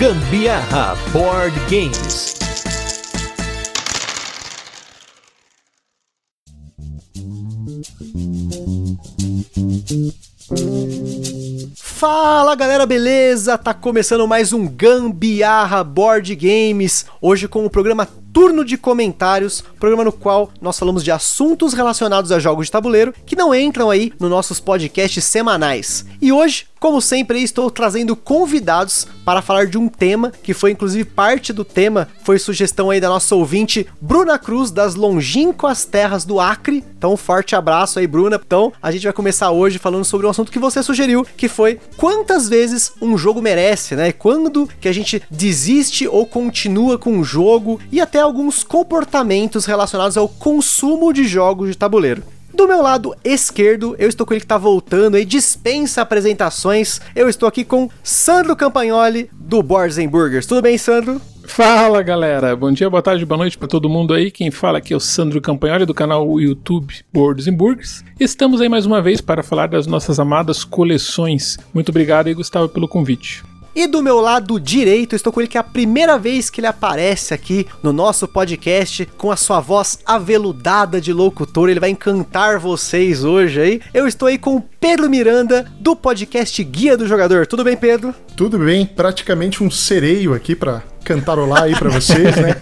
Gambiarra Board Games. Fala galera, beleza? Tá começando mais um Gambiarra Board Games. Hoje com o programa Turno de Comentários, programa no qual nós falamos de assuntos relacionados a jogos de tabuleiro que não entram aí nos nossos podcasts semanais. E hoje, como sempre, estou trazendo convidados para falar de um tema que foi inclusive parte do tema, foi sugestão aí da nossa ouvinte Bruna Cruz das longínquas terras do Acre. Então, um forte abraço aí, Bruna. Então, a gente vai começar hoje falando sobre um assunto que você sugeriu, que foi quantas vezes um jogo merece, né? Quando que a gente desiste ou continua com um jogo e até alguns comportamentos relacionados ao consumo de jogos de tabuleiro. Do meu lado esquerdo, eu estou com ele que está voltando aí, dispensa apresentações. Eu estou aqui com Sandro Campagnoli, do Boards Burgers. Tudo bem, Sandro? Fala galera, bom dia, boa tarde, boa noite para todo mundo aí. Quem fala aqui é o Sandro Campagnoli do canal YouTube Boards Burgers. Estamos aí mais uma vez para falar das nossas amadas coleções. Muito obrigado aí, Gustavo, pelo convite. E do meu lado direito, estou com ele que é a primeira vez que ele aparece aqui no nosso podcast com a sua voz aveludada de locutor. Ele vai encantar vocês hoje aí. Eu estou aí com o Pedro Miranda do podcast Guia do Jogador. Tudo bem, Pedro? Tudo bem, praticamente um sereio aqui para cantarolar aí para vocês, né?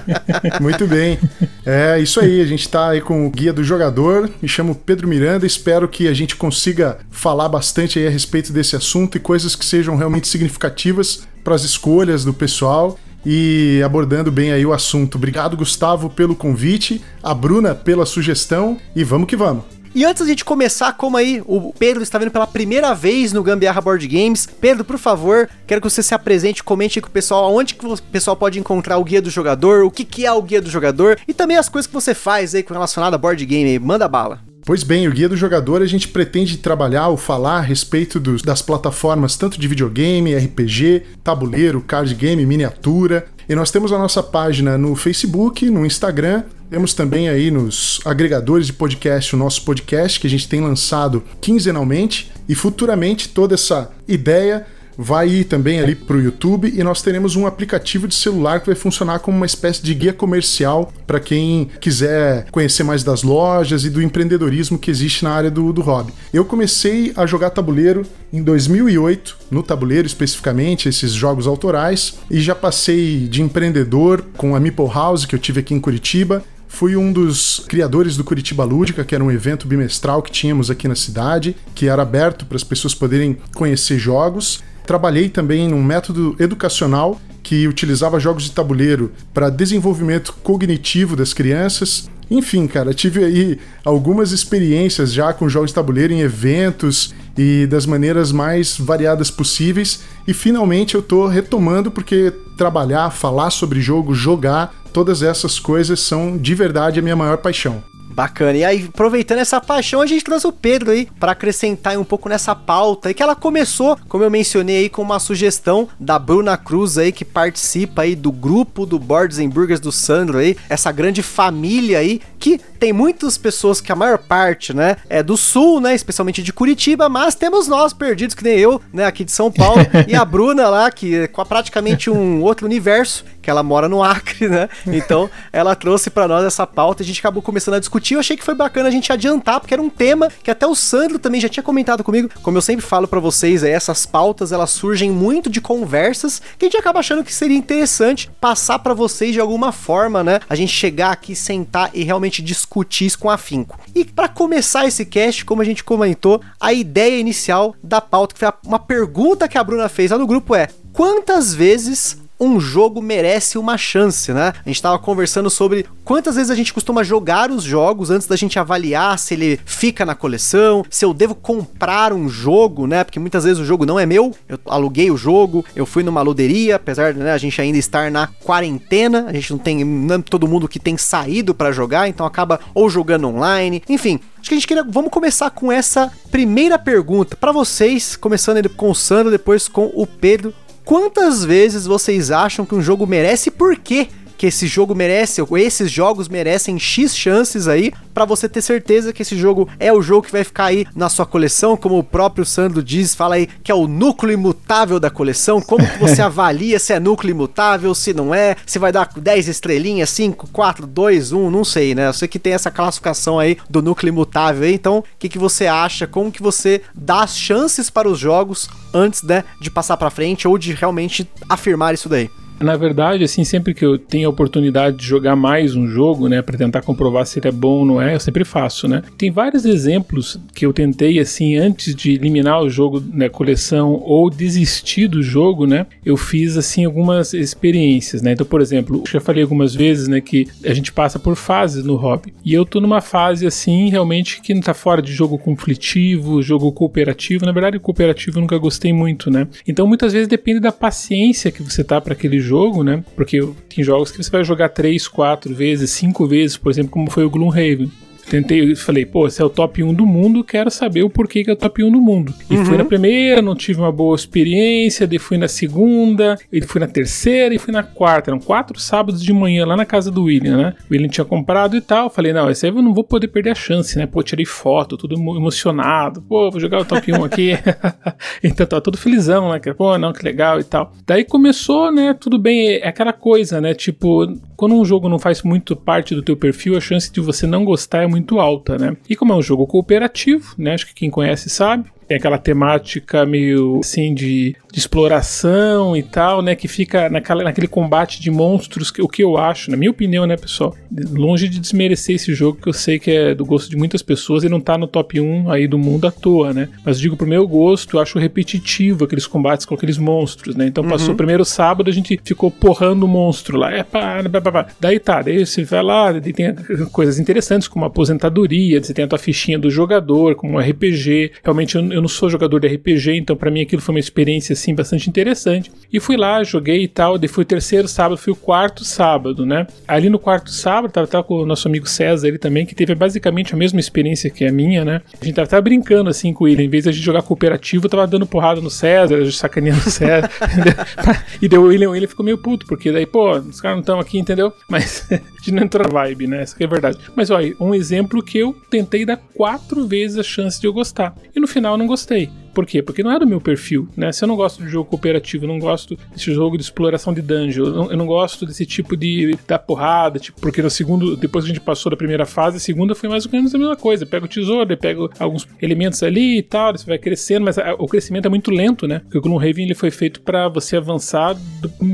Muito bem. É isso aí, a gente está aí com o guia do jogador. Me chamo Pedro Miranda, espero que a gente consiga falar bastante aí a respeito desse assunto e coisas que sejam realmente significativas para as escolhas do pessoal e abordando bem aí o assunto. Obrigado, Gustavo, pelo convite, a Bruna pela sugestão e vamos que vamos. E antes de começar, como aí o Pedro está vendo pela primeira vez no Gambiarra Board Games, Pedro, por favor, quero que você se apresente, comente com o pessoal onde que o pessoal pode encontrar o guia do jogador, o que, que é o guia do jogador e também as coisas que você faz aí com relacionado a board game. Manda bala. Pois bem, o Guia do Jogador a gente pretende trabalhar ou falar a respeito dos, das plataformas tanto de videogame, RPG, tabuleiro, card game, miniatura. E nós temos a nossa página no Facebook, no Instagram temos também aí nos agregadores de podcast o nosso podcast que a gente tem lançado quinzenalmente e futuramente toda essa ideia vai ir também ali para o YouTube e nós teremos um aplicativo de celular que vai funcionar como uma espécie de guia comercial para quem quiser conhecer mais das lojas e do empreendedorismo que existe na área do, do hobby. Eu comecei a jogar tabuleiro em 2008, no tabuleiro especificamente, esses jogos autorais, e já passei de empreendedor com a Meeple House que eu tive aqui em Curitiba Fui um dos criadores do Curitiba Lúdica, que era um evento bimestral que tínhamos aqui na cidade, que era aberto para as pessoas poderem conhecer jogos. Trabalhei também num método educacional que utilizava jogos de tabuleiro para desenvolvimento cognitivo das crianças. Enfim, cara, tive aí algumas experiências já com jogos de tabuleiro em eventos e das maneiras mais variadas possíveis. E finalmente eu tô retomando porque trabalhar, falar sobre jogo, jogar, todas essas coisas são de verdade a minha maior paixão. Bacana. E aí, aproveitando essa paixão, a gente trouxe o Pedro aí para acrescentar um pouco nessa pauta. E que ela começou, como eu mencionei aí, com uma sugestão da Bruna Cruz aí, que participa aí do grupo do Boards and Burgers do Sandro aí, essa grande família aí, que tem muitas pessoas que a maior parte, né, é do sul, né, especialmente de Curitiba, mas temos nós perdidos, que nem eu, né, aqui de São Paulo, e a Bruna lá, que é praticamente um outro universo, que ela mora no Acre, né? Então ela trouxe para nós essa pauta, a gente acabou começando a discutir. Eu achei que foi bacana a gente adiantar, porque era um tema que até o Sandro também já tinha comentado comigo. Como eu sempre falo para vocês, é, essas pautas elas surgem muito de conversas que a gente acaba achando que seria interessante passar para vocês de alguma forma, né? A gente chegar aqui, sentar e realmente discutir isso com afinco. E para começar esse cast, como a gente comentou, a ideia inicial da pauta, que foi uma pergunta que a Bruna fez lá no grupo é: quantas vezes um jogo merece uma chance, né? A gente estava conversando sobre quantas vezes a gente costuma jogar os jogos antes da gente avaliar se ele fica na coleção, se eu devo comprar um jogo, né? Porque muitas vezes o jogo não é meu, eu aluguei o jogo, eu fui numa loderia, apesar de né, a gente ainda estar na quarentena, a gente não tem não é todo mundo que tem saído para jogar, então acaba ou jogando online, enfim. Acho que a gente queria. Vamos começar com essa primeira pergunta para vocês, começando com o Sandro, depois com o Pedro. Quantas vezes vocês acham que um jogo merece e por quê que esse jogo merece, ou esses jogos merecem X chances aí, para você ter certeza que esse jogo é o jogo que vai ficar aí na sua coleção, como o próprio Sandro diz, fala aí que é o núcleo imutável da coleção, como que você avalia se é núcleo imutável, se não é, se vai dar 10 estrelinhas, 5, 4, 2, 1, não sei, né? Eu sei que tem essa classificação aí do núcleo imutável aí, então o que, que você acha, como que você dá as chances para os jogos antes, né, de passar para frente ou de realmente afirmar isso daí? Na verdade, assim, sempre que eu tenho a oportunidade de jogar mais um jogo, né, para tentar comprovar se ele é bom ou não é, eu sempre faço, né? Tem vários exemplos que eu tentei, assim, antes de eliminar o jogo na né, coleção ou desistir do jogo, né? Eu fiz, assim, algumas experiências, né? Então, por exemplo, já falei algumas vezes, né, que a gente passa por fases no hobby. E eu tô numa fase, assim, realmente que não tá fora de jogo conflitivo, jogo cooperativo. Na verdade, cooperativo eu nunca gostei muito, né? Então, muitas vezes depende da paciência que você tá para aquele jogo né? Porque tem jogos que você vai jogar 3, 4 vezes, 5 vezes, por exemplo, como foi o Gloomhaven tentei, falei, pô, esse é o top 1 do mundo, quero saber o porquê que é o top 1 do mundo. E uhum. fui na primeira, não tive uma boa experiência, daí fui na segunda, e fui na terceira e fui na quarta. Eram quatro sábados de manhã lá na casa do William, né? O William tinha comprado e tal. Falei, não, esse aí eu não vou poder perder a chance, né? Pô, tirei foto, tudo emocionado. Pô, vou jogar o top 1 aqui. então tava todo felizão, né? Pô, não, que legal e tal. Daí começou, né? Tudo bem, é aquela coisa, né? Tipo, quando um jogo não faz muito parte do teu perfil, a chance de você não gostar é muito alta, né? E como é um jogo cooperativo, né? Acho que quem conhece sabe, tem aquela temática meio assim de, de, exploração e tal, né? Que fica naquela, naquele combate de monstros, que, o que eu acho, na minha opinião, né, pessoal? Longe de desmerecer esse jogo, que eu sei que é do gosto de muitas pessoas e não tá no top 1 aí do mundo à toa, né? Mas digo pro meu gosto, eu acho repetitivo aqueles combates com aqueles monstros, né? Então uhum. passou o primeiro sábado, a gente ficou porrando o monstro lá. É pá, pá, pá, pá. Daí tá, daí você vai lá, tem coisas interessantes como aposentadoria, você tem a tua fichinha do jogador, como um RPG. Realmente eu, eu não sou jogador de RPG, então para mim aquilo foi uma experiência assim bastante interessante. E fui lá, joguei e tal, daí foi o terceiro sábado, fui o quarto sábado, né? Ali no quarto sábado, tava, tava com o nosso amigo César ele também, que teve basicamente a mesma experiência que a minha, né? A gente tava, tava brincando assim com ele, em vez de a gente jogar cooperativo, tava dando porrada no César, sacaneando o César. e deu o William, ele ficou meio puto, porque daí, pô, os caras não estão aqui, entendeu? Mas gente não entrou na vibe, né? Isso que é verdade. Mas olha, um exemplo que eu tentei dar quatro vezes a chance de eu gostar. E no final eu não gostei. Por quê? Porque não é do meu perfil, né? Se eu não gosto de jogo cooperativo, eu não gosto desse jogo de exploração de dungeon, eu não, eu não gosto desse tipo de da porrada, tipo, porque no segundo, depois que a gente passou da primeira fase, a segunda foi mais ou menos a mesma coisa. Pega o tesouro, pega alguns elementos ali e tal, você vai crescendo, mas a, o crescimento é muito lento, né? Porque o Gloomhaven ele foi feito para você avançar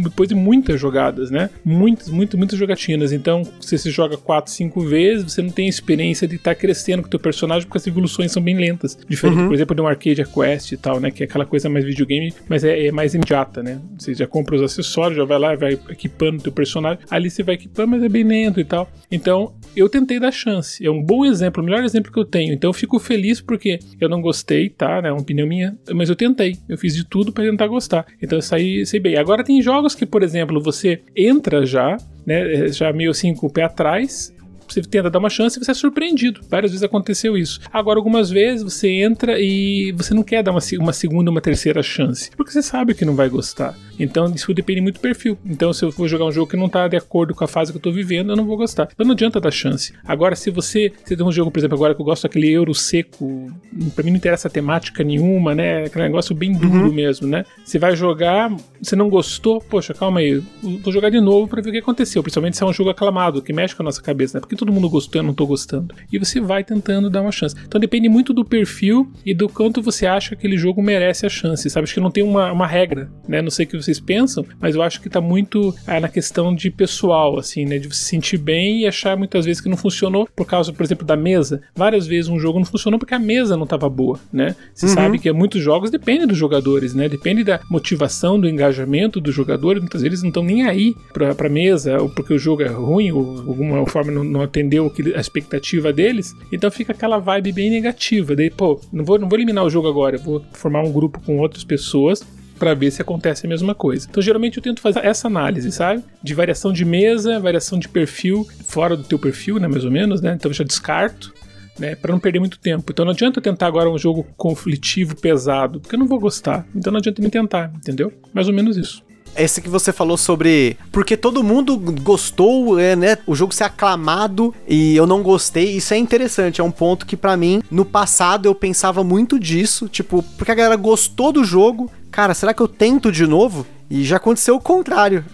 depois de muitas jogadas, né? Muitas, muitas, muitas jogatinas. Então, se você joga 4, 5 vezes, você não tem experiência de estar tá crescendo com o teu personagem porque as evoluções são bem lentas. Diferente, uhum. por exemplo, de um Arcade Quest Quest e tal, né? Que é aquela coisa mais videogame, mas é, é, mais imediata, né? Você já compra os acessórios, já vai lá, vai equipando o teu personagem. Ali você vai equipando, mas é bem lento e tal. Então, eu tentei dar chance. É um bom exemplo, o melhor exemplo que eu tenho. Então, eu fico feliz porque eu não gostei, tá? É uma opinião minha, mas eu tentei. Eu fiz de tudo para tentar gostar. Então, eu saí, saí bem. Agora, tem jogos que, por exemplo, você entra já, né? Já meio assim com o pé atrás você tenta dar uma chance e você é surpreendido. Várias vezes aconteceu isso. Agora, algumas vezes você entra e você não quer dar uma, uma segunda, uma terceira chance, porque você sabe que não vai gostar. Então isso depende muito do perfil. Então se eu for jogar um jogo que não está de acordo com a fase que eu estou vivendo, eu não vou gostar. Então não adianta dar chance. Agora se você, você tem um jogo, por exemplo, agora que eu gosto daquele euro seco, para mim não interessa temática nenhuma, né? Aquele negócio bem duro uhum. mesmo, né? Você vai jogar, você não gostou, poxa, calma aí, vou jogar de novo para ver o que aconteceu. Principalmente se é um jogo aclamado, que mexe com a nossa cabeça, né? Porque todo mundo gostou, eu não estou gostando. E você vai tentando dar uma chance. Então depende muito do perfil e do quanto você acha que aquele jogo merece a chance, sabe? Acho que não tem uma, uma regra, né? Não sei que vocês pensam, mas eu acho que tá muito é, na questão de pessoal, assim, né? De se sentir bem e achar muitas vezes que não funcionou por causa, por exemplo, da mesa. Várias vezes um jogo não funcionou porque a mesa não tava boa, né? Você uhum. sabe que muitos jogos dependem dos jogadores, né? Depende da motivação, do engajamento dos jogadores. Muitas vezes não estão nem aí pra, pra mesa, ou porque o jogo é ruim, ou alguma forma não, não atendeu a expectativa deles. Então fica aquela vibe bem negativa. Daí, pô, não vou, não vou eliminar o jogo agora, vou formar um grupo com outras pessoas para ver se acontece a mesma coisa. Então, geralmente eu tento fazer essa análise, sabe? De variação de mesa, variação de perfil, fora do teu perfil, né, mais ou menos, né? Então eu já descarto. Né, para não perder muito tempo. Então não adianta eu tentar agora um jogo conflitivo pesado, porque eu não vou gostar. Então não adianta me tentar, entendeu? Mais ou menos isso. Esse que você falou sobre porque todo mundo gostou, é, né? O jogo ser aclamado e eu não gostei, isso é interessante, é um ponto que para mim no passado eu pensava muito disso, tipo, porque a galera gostou do jogo, cara, será que eu tento de novo? E já aconteceu o contrário.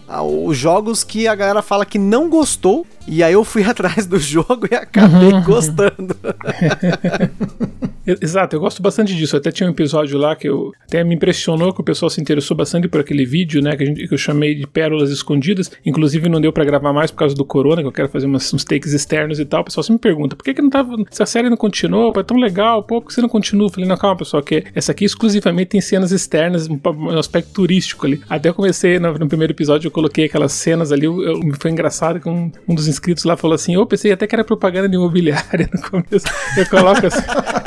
Os jogos que a galera fala que não gostou, e aí eu fui atrás do jogo e acabei uhum. gostando. Exato, eu gosto bastante disso. Até tinha um episódio lá que eu até me impressionou que o pessoal se interessou bastante por aquele vídeo, né? Que, gente, que eu chamei de Pérolas Escondidas. Inclusive não deu para gravar mais por causa do corona, que eu quero fazer umas, uns takes externos e tal. O pessoal sempre me pergunta, por que, que não tava. Se a série não continuou, é tão legal, pô, por que você não continua? Eu falei, não, calma, pessoal, que essa aqui exclusivamente tem cenas externas, um, um aspecto turístico ali. Até eu comecei no, no, primeiro episódio, eu coloquei aquelas cenas ali. Eu, eu, foi engraçado que um, um dos inscritos lá falou assim: Eu pensei até que era propaganda de imobiliária no começo. Eu coloco assim.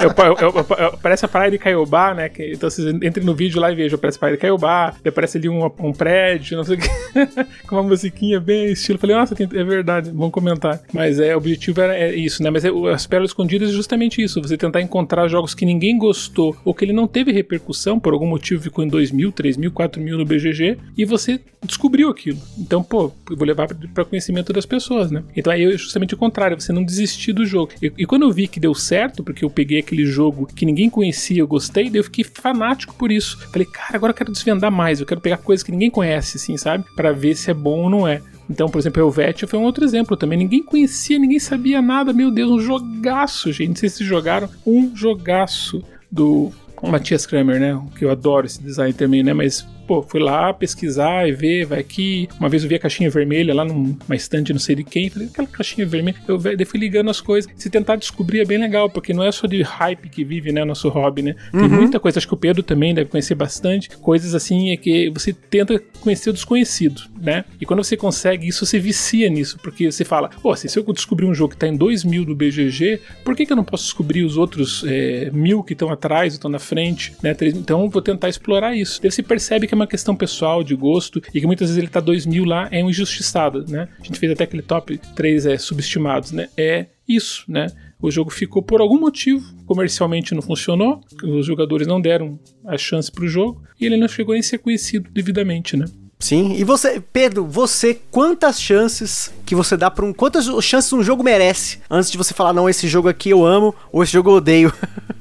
parece a praia de Caiobá, né? Que, então vocês entrem no vídeo lá e vejam, parece a praia de Caiobá, aparece ali um, um prédio, não sei o que, com uma musiquinha bem estilo. Falei, nossa, é verdade, bom comentar. Mas é, o objetivo era é isso, né? Mas é, as pérolas escondidas é justamente isso, você tentar encontrar jogos que ninguém gostou ou que ele não teve repercussão, por algum motivo ficou em 2 mil, 3 mil, 4 mil no BGG, e você descobriu aquilo. Então, pô, eu vou levar para conhecimento das pessoas, né? Então aí é justamente o contrário, você não desistir do jogo. E, e quando eu vi que deu certo, porque eu peguei aquele jogo que ninguém conhecia, eu gostei, daí eu fiquei fanático por isso. Falei, cara, agora eu quero desvendar mais, eu quero pegar coisas que ninguém conhece, assim, sabe? Para ver se é bom ou não é. Então, por exemplo, Helvetia foi um outro exemplo também. Ninguém conhecia, ninguém sabia nada. Meu Deus, um jogaço, gente. Não sei se jogaram um jogaço do Matias Kramer, né? Que eu adoro esse design também, né? Mas pô, fui lá pesquisar e ver, vai aqui. Uma vez eu vi a caixinha vermelha lá numa estante, não sei de quem, falei, aquela caixinha vermelha. Eu fui ligando as coisas. Se tentar descobrir é bem legal, porque não é só de hype que vive, né, nosso hobby, né? Tem uhum. muita coisa, acho que o Pedro também deve conhecer bastante. Coisas assim é que você tenta conhecer o desconhecido, né? E quando você consegue isso, você vicia nisso, porque você fala, pô, oh, se eu descobrir um jogo que tá em 2 mil do BGG, por que, que eu não posso descobrir os outros é, mil que estão atrás, estão na frente, né? Então eu vou tentar explorar isso. Daí você percebe que é uma questão pessoal, de gosto, e que muitas vezes ele tá 2 mil lá, é um injustiçado, né? A gente fez até aquele top 3 é, subestimados, né? É isso, né? O jogo ficou por algum motivo, comercialmente não funcionou, os jogadores não deram a chance pro jogo, e ele não chegou a ser conhecido devidamente, né? Sim, e você, Pedro, você, quantas chances que você dá para um. Quantas chances um jogo merece antes de você falar, não, esse jogo aqui eu amo ou esse jogo eu odeio?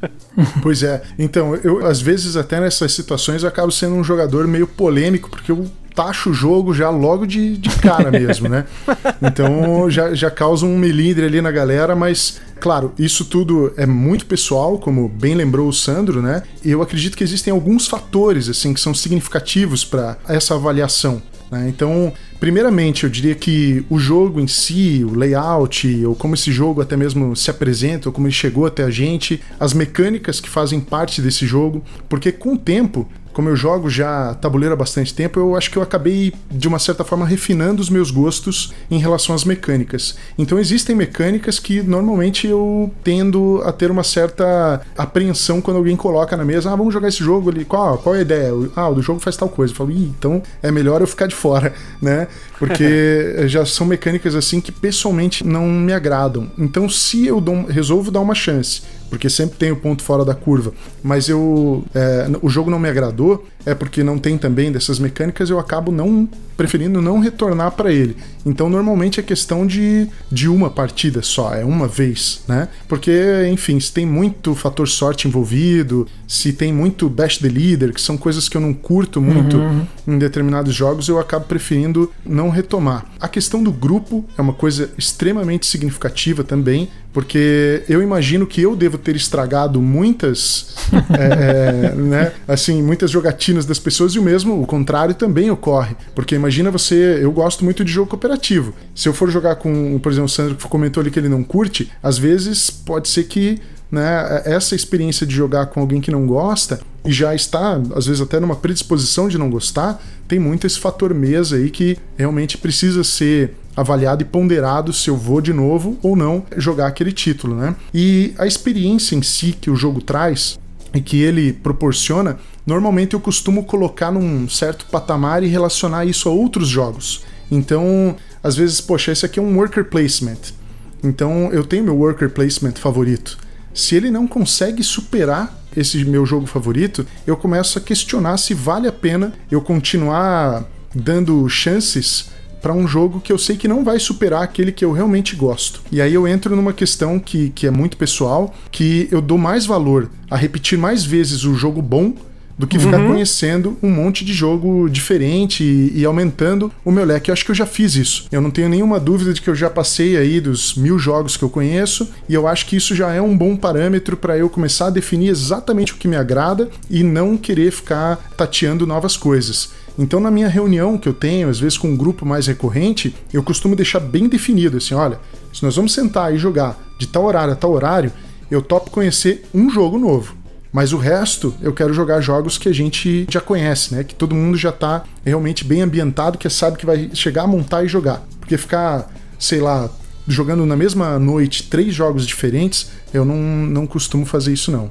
pois é, então, eu às vezes até nessas situações eu acabo sendo um jogador meio polêmico, porque eu taxa o jogo já logo de, de cara mesmo, né? Então já, já causa um melindre ali na galera, mas claro, isso tudo é muito pessoal, como bem lembrou o Sandro, né? E eu acredito que existem alguns fatores assim que são significativos para essa avaliação. Né? Então, primeiramente, eu diria que o jogo em si, o layout, ou como esse jogo até mesmo se apresenta, ou como ele chegou até a gente, as mecânicas que fazem parte desse jogo, porque com o tempo como eu jogo já tabuleiro há bastante tempo, eu acho que eu acabei, de uma certa forma, refinando os meus gostos em relação às mecânicas. Então existem mecânicas que normalmente eu tendo a ter uma certa apreensão quando alguém coloca na mesa, ah, vamos jogar esse jogo ali, qual, qual é a ideia? Ah, o do jogo faz tal coisa. Eu falo, Ih, então é melhor eu ficar de fora, né? Porque já são mecânicas assim que pessoalmente não me agradam. Então se eu dou, resolvo dar uma chance porque sempre tem o ponto fora da curva. Mas eu. É, o jogo não me agradou, é porque não tem também dessas mecânicas, eu acabo não preferindo não retornar para ele. Então normalmente é questão de, de uma partida só, é uma vez, né? Porque, enfim, se tem muito fator sorte envolvido, se tem muito bash the leader, que são coisas que eu não curto muito uhum. em determinados jogos, eu acabo preferindo não retomar. A questão do grupo é uma coisa extremamente significativa também, porque eu imagino que eu devo ter estragado muitas, é, é, né, assim, muitas jogatinas das pessoas e o mesmo, o contrário também ocorre, porque imagina você, eu gosto muito de jogo cooperativo. Se eu for jogar com, por exemplo, o Sandro que comentou ali que ele não curte, às vezes pode ser que né, essa experiência de jogar com alguém que não gosta e já está, às vezes, até numa predisposição de não gostar, tem muito esse fator mesa aí que realmente precisa ser avaliado e ponderado se eu vou de novo ou não jogar aquele título, né? E a experiência em si que o jogo traz e que ele proporciona, normalmente eu costumo colocar num certo patamar e relacionar isso a outros jogos. Então, às vezes, poxa, esse aqui é um worker placement. Então, eu tenho meu worker placement favorito. Se ele não consegue superar esse meu jogo favorito, eu começo a questionar se vale a pena eu continuar dando chances para um jogo que eu sei que não vai superar aquele que eu realmente gosto. E aí eu entro numa questão que, que é muito pessoal, que eu dou mais valor a repetir mais vezes o jogo bom do que ficar uhum. conhecendo um monte de jogo diferente e, e, aumentando o meu leque. Eu acho que eu já fiz isso. Eu não tenho nenhuma dúvida de que eu já passei aí dos mil jogos que eu conheço e eu acho que isso já é um bom parâmetro para eu começar a definir exatamente o que me agrada e não querer ficar tateando novas coisas. Então, na minha reunião que eu tenho, às vezes com um grupo mais recorrente, eu costumo deixar bem definido assim: olha, se nós vamos sentar e jogar de tal horário a tal horário, eu topo conhecer um jogo novo. Mas o resto, eu quero jogar jogos que a gente já conhece, né? Que todo mundo já tá realmente bem ambientado, que sabe que vai chegar a montar e jogar. Porque ficar, sei lá, jogando na mesma noite três jogos diferentes, eu não, não costumo fazer isso não.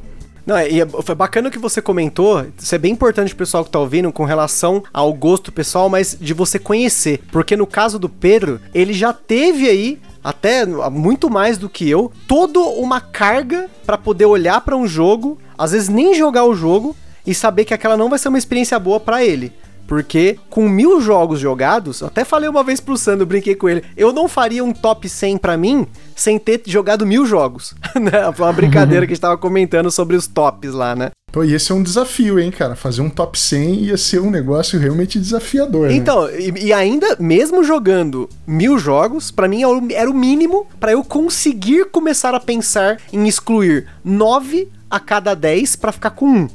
Não, é, e é, foi bacana que você comentou. Isso é bem importante pro pessoal que tá ouvindo com relação ao gosto pessoal, mas de você conhecer. Porque no caso do Pedro, ele já teve aí até muito mais do que eu, toda uma carga para poder olhar para um jogo, às vezes nem jogar o jogo e saber que aquela não vai ser uma experiência boa para ele. Porque com mil jogos jogados, até falei uma vez pro Sandro, brinquei com ele, eu não faria um top 100 para mim sem ter jogado mil jogos. né? Foi uma brincadeira que a gente tava comentando sobre os tops lá, né? Pô, e esse é um desafio, hein, cara? Fazer um top 100 ia ser um negócio realmente desafiador. Né? Então, e, e, ainda, mesmo jogando mil jogos, para mim é era o mínimo para eu conseguir começar a pensar em excluir nove a cada 10 para ficar com um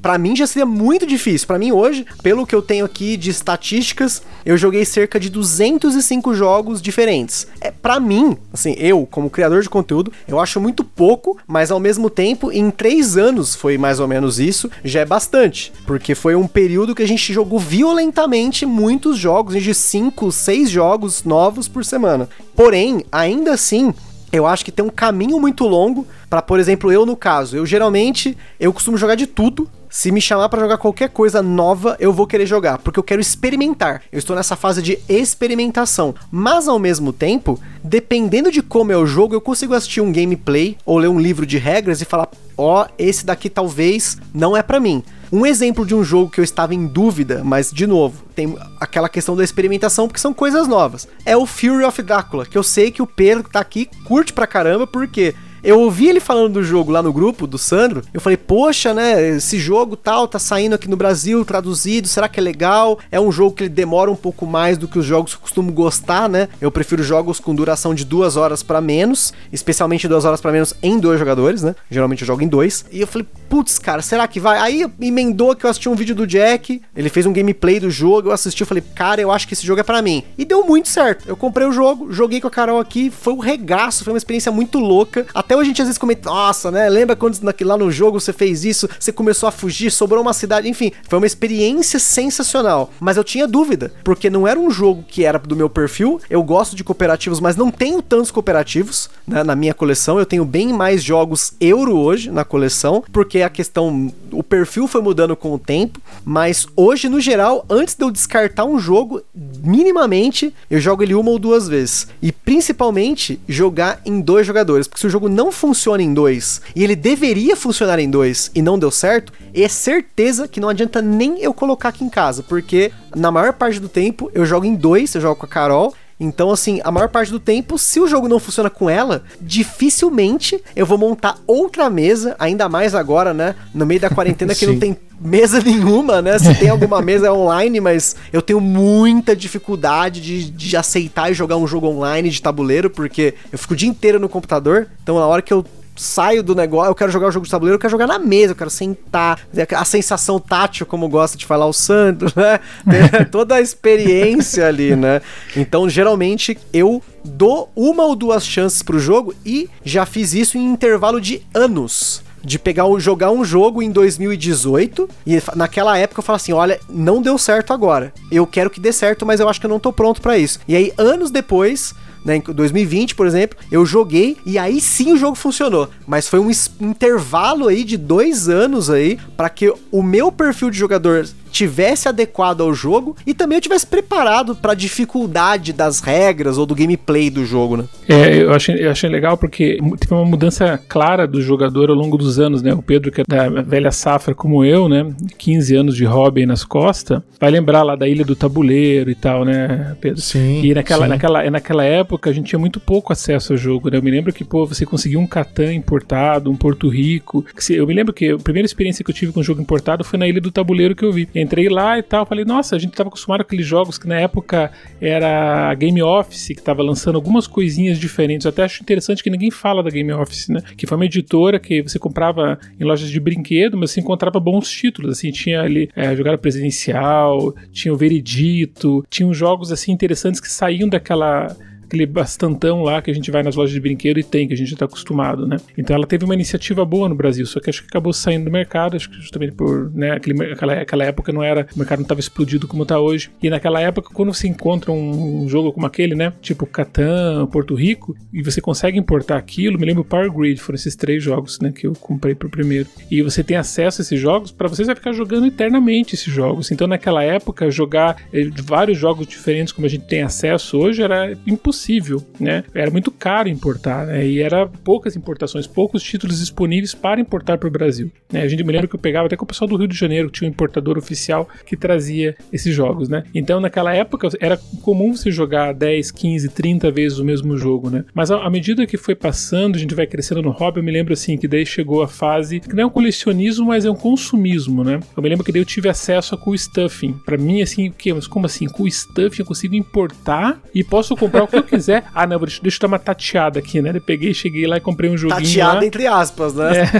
para mim já seria muito difícil. Para mim hoje, pelo que eu tenho aqui de estatísticas, eu joguei cerca de 205 jogos diferentes. É para mim, assim, eu como criador de conteúdo, eu acho muito pouco, mas ao mesmo tempo, em três anos foi mais ou menos isso, já é bastante, porque foi um período que a gente jogou violentamente muitos jogos, de 5, 6 jogos novos por semana. Porém, ainda assim, eu acho que tem um caminho muito longo para, por exemplo, eu no caso, eu geralmente eu costumo jogar de tudo. Se me chamar para jogar qualquer coisa nova, eu vou querer jogar, porque eu quero experimentar. Eu estou nessa fase de experimentação. Mas ao mesmo tempo, dependendo de como é o jogo, eu consigo assistir um gameplay ou ler um livro de regras e falar: "Ó, oh, esse daqui talvez não é para mim". Um exemplo de um jogo que eu estava em dúvida, mas de novo, tem aquela questão da experimentação porque são coisas novas. É o Fury of Drácula, que eu sei que o Pedro que tá aqui curte pra caramba porque eu ouvi ele falando do jogo lá no grupo do Sandro. Eu falei, poxa, né? Esse jogo tal tá saindo aqui no Brasil, traduzido. Será que é legal? É um jogo que ele demora um pouco mais do que os jogos que eu costumo gostar, né? Eu prefiro jogos com duração de duas horas para menos, especialmente duas horas para menos em dois jogadores, né? Geralmente eu jogo em dois. E eu falei, putz, cara, será que vai? Aí emendou que eu assisti um vídeo do Jack. Ele fez um gameplay do jogo. Eu assisti, eu falei, cara, eu acho que esse jogo é para mim. E deu muito certo. Eu comprei o jogo, joguei com a Carol aqui. Foi um regaço, foi uma experiência muito louca. Até hoje a gente às vezes comenta, nossa, né? Lembra quando lá no jogo você fez isso, você começou a fugir, sobrou uma cidade, enfim, foi uma experiência sensacional. Mas eu tinha dúvida, porque não era um jogo que era do meu perfil. Eu gosto de cooperativos, mas não tenho tantos cooperativos né, na minha coleção. Eu tenho bem mais jogos euro hoje na coleção, porque a questão, o perfil foi mudando com o tempo. Mas hoje, no geral, antes de eu descartar um jogo, minimamente eu jogo ele uma ou duas vezes. E principalmente jogar em dois jogadores, porque se o jogo não funciona em dois e ele deveria funcionar em dois e não deu certo, é certeza que não adianta nem eu colocar aqui em casa, porque na maior parte do tempo eu jogo em dois, eu jogo com a Carol então, assim, a maior parte do tempo, se o jogo não funciona com ela, dificilmente eu vou montar outra mesa, ainda mais agora, né? No meio da quarentena que não tem mesa nenhuma, né? Se tem alguma mesa é online, mas eu tenho muita dificuldade de, de aceitar e jogar um jogo online de tabuleiro, porque eu fico o dia inteiro no computador. Então, na hora que eu saio do negócio, eu quero jogar o jogo de tabuleiro, eu quero jogar na mesa, eu quero sentar, a sensação tátil, como gosta de falar o Sandro, né? toda a experiência ali, né? Então, geralmente, eu dou uma ou duas chances pro jogo e já fiz isso em intervalo de anos de pegar jogar um jogo em 2018 e naquela época eu falo assim, olha, não deu certo agora. Eu quero que dê certo, mas eu acho que eu não tô pronto para isso. E aí anos depois né, em 2020, por exemplo, eu joguei e aí sim o jogo funcionou. Mas foi um intervalo aí de dois anos aí para que o meu perfil de jogador tivesse adequado ao jogo e também eu tivesse preparado para a dificuldade das regras ou do gameplay do jogo, né? É, eu achei, eu achei legal porque teve uma mudança clara do jogador ao longo dos anos, né? O Pedro, que é da velha safra como eu, né? 15 anos de hobby nas costas, vai lembrar lá da Ilha do Tabuleiro e tal, né, Pedro? Sim. E naquela, sim. naquela, naquela época a gente tinha muito pouco acesso ao jogo, né? Eu me lembro que, pô, você conseguia um Catan importado, um Porto Rico. Eu me lembro que a primeira experiência que eu tive com um jogo importado foi na Ilha do Tabuleiro que eu vi. Entrei lá e tal, falei, nossa, a gente tava acostumado com aqueles jogos que na época era a Game Office, que tava lançando algumas coisinhas diferentes. Eu até acho interessante que ninguém fala da Game Office, né? Que foi uma editora que você comprava em lojas de brinquedo, mas você encontrava bons títulos, assim, tinha ali é, Jogada Presidencial, tinha o Veredito, tinham jogos, assim, interessantes que saíam daquela aquele bastantão lá que a gente vai nas lojas de brinquedo e tem, que a gente já tá acostumado, né? Então ela teve uma iniciativa boa no Brasil, só que acho que acabou saindo do mercado, acho que justamente por, né, aquele, aquela, aquela época não era, o mercado não estava explodido como tá hoje. E naquela época, quando você encontra um, jogo como aquele, né, tipo Catan, Porto Rico, e você consegue importar aquilo, me lembro Power Grid, foram esses três jogos, né, que eu comprei pro primeiro. E você tem acesso a esses jogos, para você vai ficar jogando eternamente esses jogos. Então naquela época, jogar eh, vários jogos diferentes como a gente tem acesso hoje era impossível impossível, né? Era muito caro importar, né? E era poucas importações, poucos títulos disponíveis para importar para o Brasil. Né? A gente me lembra que eu pegava até com o pessoal do Rio de Janeiro, que tinha um importador oficial que trazia esses jogos, né? Então naquela época era comum você jogar 10, 15, 30 vezes o mesmo jogo, né? Mas à medida que foi passando, a gente vai crescendo no hobby, eu me lembro assim que daí chegou a fase que não é um colecionismo, mas é um consumismo, né? Eu me lembro que daí eu tive acesso a cool stuffing. Para mim assim, o que? Mas como assim? Cool stuffing eu consigo importar e posso comprar o que eu quiser. Ah, não, deixa, deixa eu dar uma tateada aqui, né? Eu peguei, cheguei lá e comprei um joguinho. Tateada lá. entre aspas, né? É.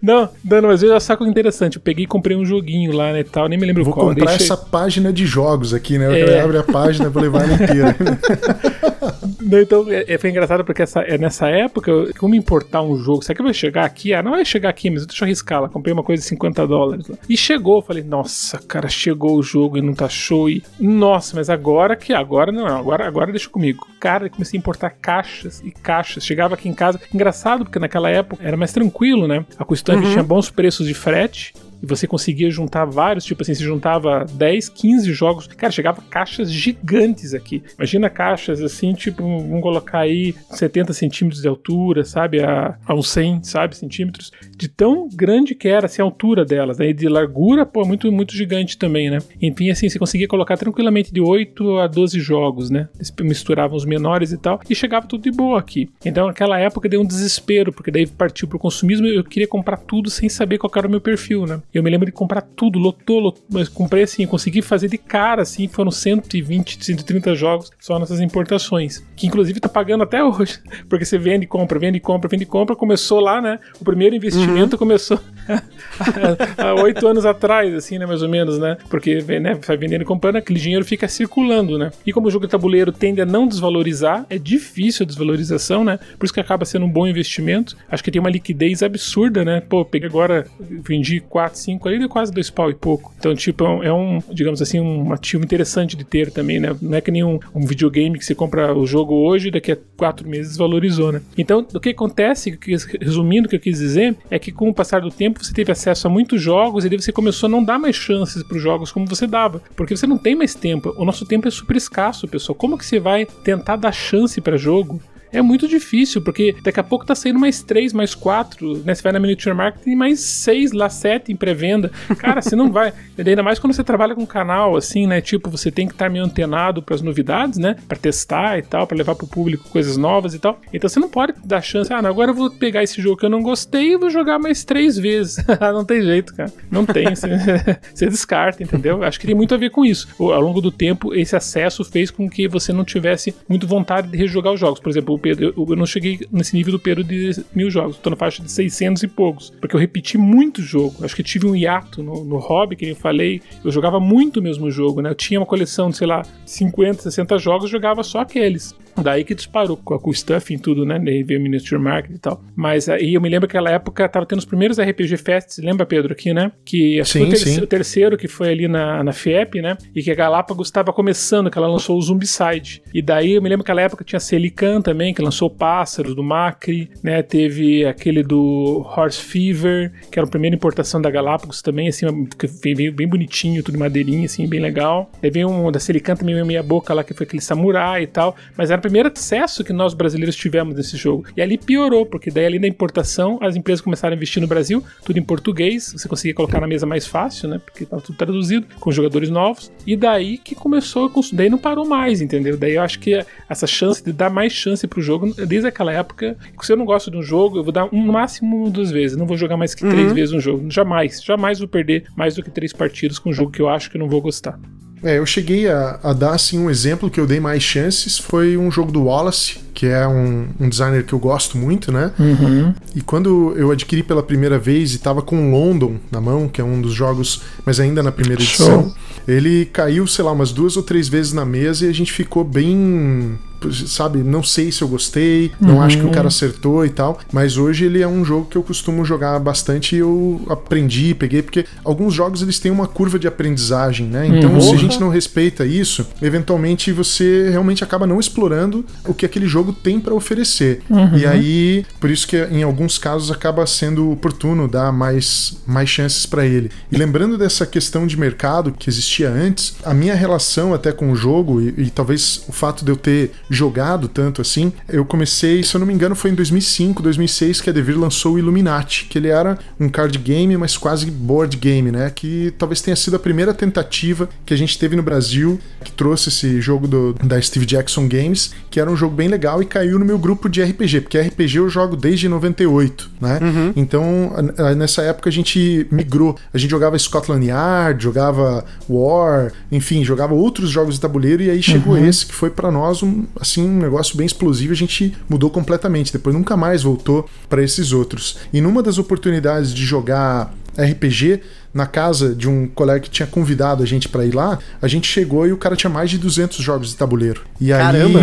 não, não, mas eu já saco interessante. Eu peguei e comprei um joguinho lá, né, tal, nem me lembro Vou qual. comprar Deixei- essa página de jogos aqui, né? Eu É. abro a página, vou levar ela inteira. Não, então, é, é- foi engraçado porque essa, é nessa época, eu- como importar um jogo, será que vai chegar aqui? Ah, não vai chegar aqui, mas deixa eu arriscar lá. Comprei uma coisa de 50 dólares lá. E chegou, eu falei, nossa, cara, chegou o jogo e não tá show. E, nossa, mas agora que? Agora não, agora, agora deixa comigo. Cara, comecei a importar caixas e caixas. Chegava aqui em casa. Engraçado, porque naquela época era mais tranquilo, né? A Custante tinha bons preços de frete. E você conseguia juntar vários, tipo assim, se juntava 10, 15 jogos. Cara, chegava caixas gigantes aqui. Imagina caixas assim, tipo, vamos colocar aí 70 centímetros de altura, sabe? A, a uns 100, sabe? Centímetros. De tão grande que era, assim, a altura delas. Aí de largura, pô, muito, muito gigante também, né? Enfim, assim, você conseguia colocar tranquilamente de 8 a 12 jogos, né? Eles misturavam os menores e tal. E chegava tudo de boa aqui. Então, naquela época deu um desespero, porque daí partiu pro consumismo eu queria comprar tudo sem saber qual era o meu perfil, né? Eu me lembro de comprar tudo, lotou, lotou mas comprei assim, consegui fazer de cara, assim, foram 120, 130 jogos só nessas importações. Que inclusive tá pagando até hoje, porque você vende, compra, vende, compra, vende, compra. Começou lá, né? O primeiro investimento começou há oito anos atrás, assim, né? Mais ou menos, né? Porque né, vai vendendo e comprando, aquele dinheiro fica circulando, né? E como o jogo de tabuleiro tende a não desvalorizar, é difícil a desvalorização, né? Por isso que acaba sendo um bom investimento. Acho que tem uma liquidez absurda, né? Pô, peguei agora, vendi 4, 5 ali, deu quase dois pau e pouco. Então, tipo, é um, é um, digamos assim, um ativo interessante de ter também, né? Não é que nem um, um videogame que você compra o jogo hoje e daqui a quatro meses valorizou, né? Então, o que acontece, resumindo o que eu quis dizer, é que com o passar do tempo você teve acesso a muitos jogos e daí você começou a não dar mais chances para os jogos como você dava, porque você não tem mais tempo. O nosso tempo é super escasso, pessoal. Como que você vai tentar dar chance para jogo? É muito difícil, porque daqui a pouco tá saindo mais três, mais quatro, né? Você vai na Miniature Market e mais seis lá, sete em pré-venda. Cara, você não vai. Ainda mais quando você trabalha com canal, assim, né? Tipo, você tem que estar meio antenado pras novidades, né? Pra testar e tal, pra levar pro público coisas novas e tal. Então você não pode dar chance, ah, não, agora eu vou pegar esse jogo que eu não gostei e vou jogar mais três vezes. não tem jeito, cara. Não tem. Você, você descarta, entendeu? Acho que tem muito a ver com isso. Ao longo do tempo, esse acesso fez com que você não tivesse muito vontade de rejogar os jogos. Por exemplo, Pedro, eu, eu não cheguei nesse nível do Pedro de mil jogos. Tô na faixa de 600 e poucos. Porque eu repeti muito jogo. Acho que tive um hiato no, no hobby, que nem eu falei. Eu jogava muito o mesmo jogo, né? Eu tinha uma coleção de, sei lá, 50, 60 jogos, jogava só aqueles. Daí que disparou com a cool stuff em tudo, né? Daí veio o Miniature Market e tal. Mas aí eu me lembro que naquela época tava tendo os primeiros RPG Fests, lembra, Pedro, aqui, né? Que acho sim, que o, sim. o terceiro que foi ali na, na FIEP, né? E que a Galápagos estava começando, que ela lançou o Zombicide. E daí eu me lembro que naquela época tinha a Celican também, que lançou Pássaros, do Macri, né? Teve aquele do Horse Fever, que era a primeira importação da Galápagos também, assim, que veio bem bonitinho, tudo de madeirinha, assim, bem legal. Aí veio um da Celican também, meio meia boca lá, que foi aquele samurai e tal. Mas era o primeiro acesso que nós brasileiros tivemos nesse jogo. E ali piorou, porque daí ali na importação, as empresas começaram a investir no Brasil, tudo em português, você conseguia colocar na mesa mais fácil, né? Porque estava tudo traduzido, com jogadores novos. E daí que começou, daí não parou mais, entendeu? Daí eu acho que essa chance de dar mais chance pro jogo, desde aquela época, se eu não gosto de um jogo, eu vou dar um, máximo duas vezes, não vou jogar mais que três vezes um jogo. Jamais, jamais vou perder mais do que três partidas com um jogo que eu acho que eu não vou gostar. É, eu cheguei a, a, dar assim um exemplo que eu dei mais chances foi um jogo do Wallace, que é um, um designer que eu gosto muito, né? Uhum. E quando eu adquiri pela primeira vez e tava com London na mão, que é um dos jogos, mas ainda na primeira edição, Show. ele caiu, sei lá, umas duas ou três vezes na mesa e a gente ficou bem sabe, não sei se eu gostei, não Uhum. acho que o cara acertou e tal, mas hoje ele é um jogo que eu costumo jogar bastante e eu aprendi, peguei, porque alguns jogos eles têm uma curva de aprendizagem, né? Então, Uhum. se a gente não respeita isso, eventualmente você realmente acaba não explorando o que aquele jogo tem para oferecer. E aí, por isso que em alguns casos acaba sendo oportuno dar mais, mais chances para ele. E lembrando dessa questão de mercado que existia antes, a minha relação até com o jogo e, e talvez o fato de eu ter jogado tanto assim, eu comecei, se eu não me engano, foi em 2005, 2006 que a Devir lançou o Illuminati, que ele era um card game, mas quase board game, né? Que talvez tenha sido a primeira tentativa que a gente teve no Brasil, que trouxe esse jogo do, da Steve Jackson Games, que era um jogo bem legal e caiu no meu grupo de RPG, porque RPG eu jogo desde 98, né? Então, a- a- nessa época a gente migrou, a gente jogava Scotland Yard, jogava War, enfim, jogava outros jogos de tabuleiro e aí chegou esse que foi pra nós um assim um negócio bem explosivo, a gente mudou completamente, depois nunca mais voltou pra esses outros. E numa das oportunidades de jogar RPG na casa de um colega que tinha convidado a gente pra ir lá, a gente chegou e o cara tinha mais de 200 jogos de tabuleiro. E aí Caramba!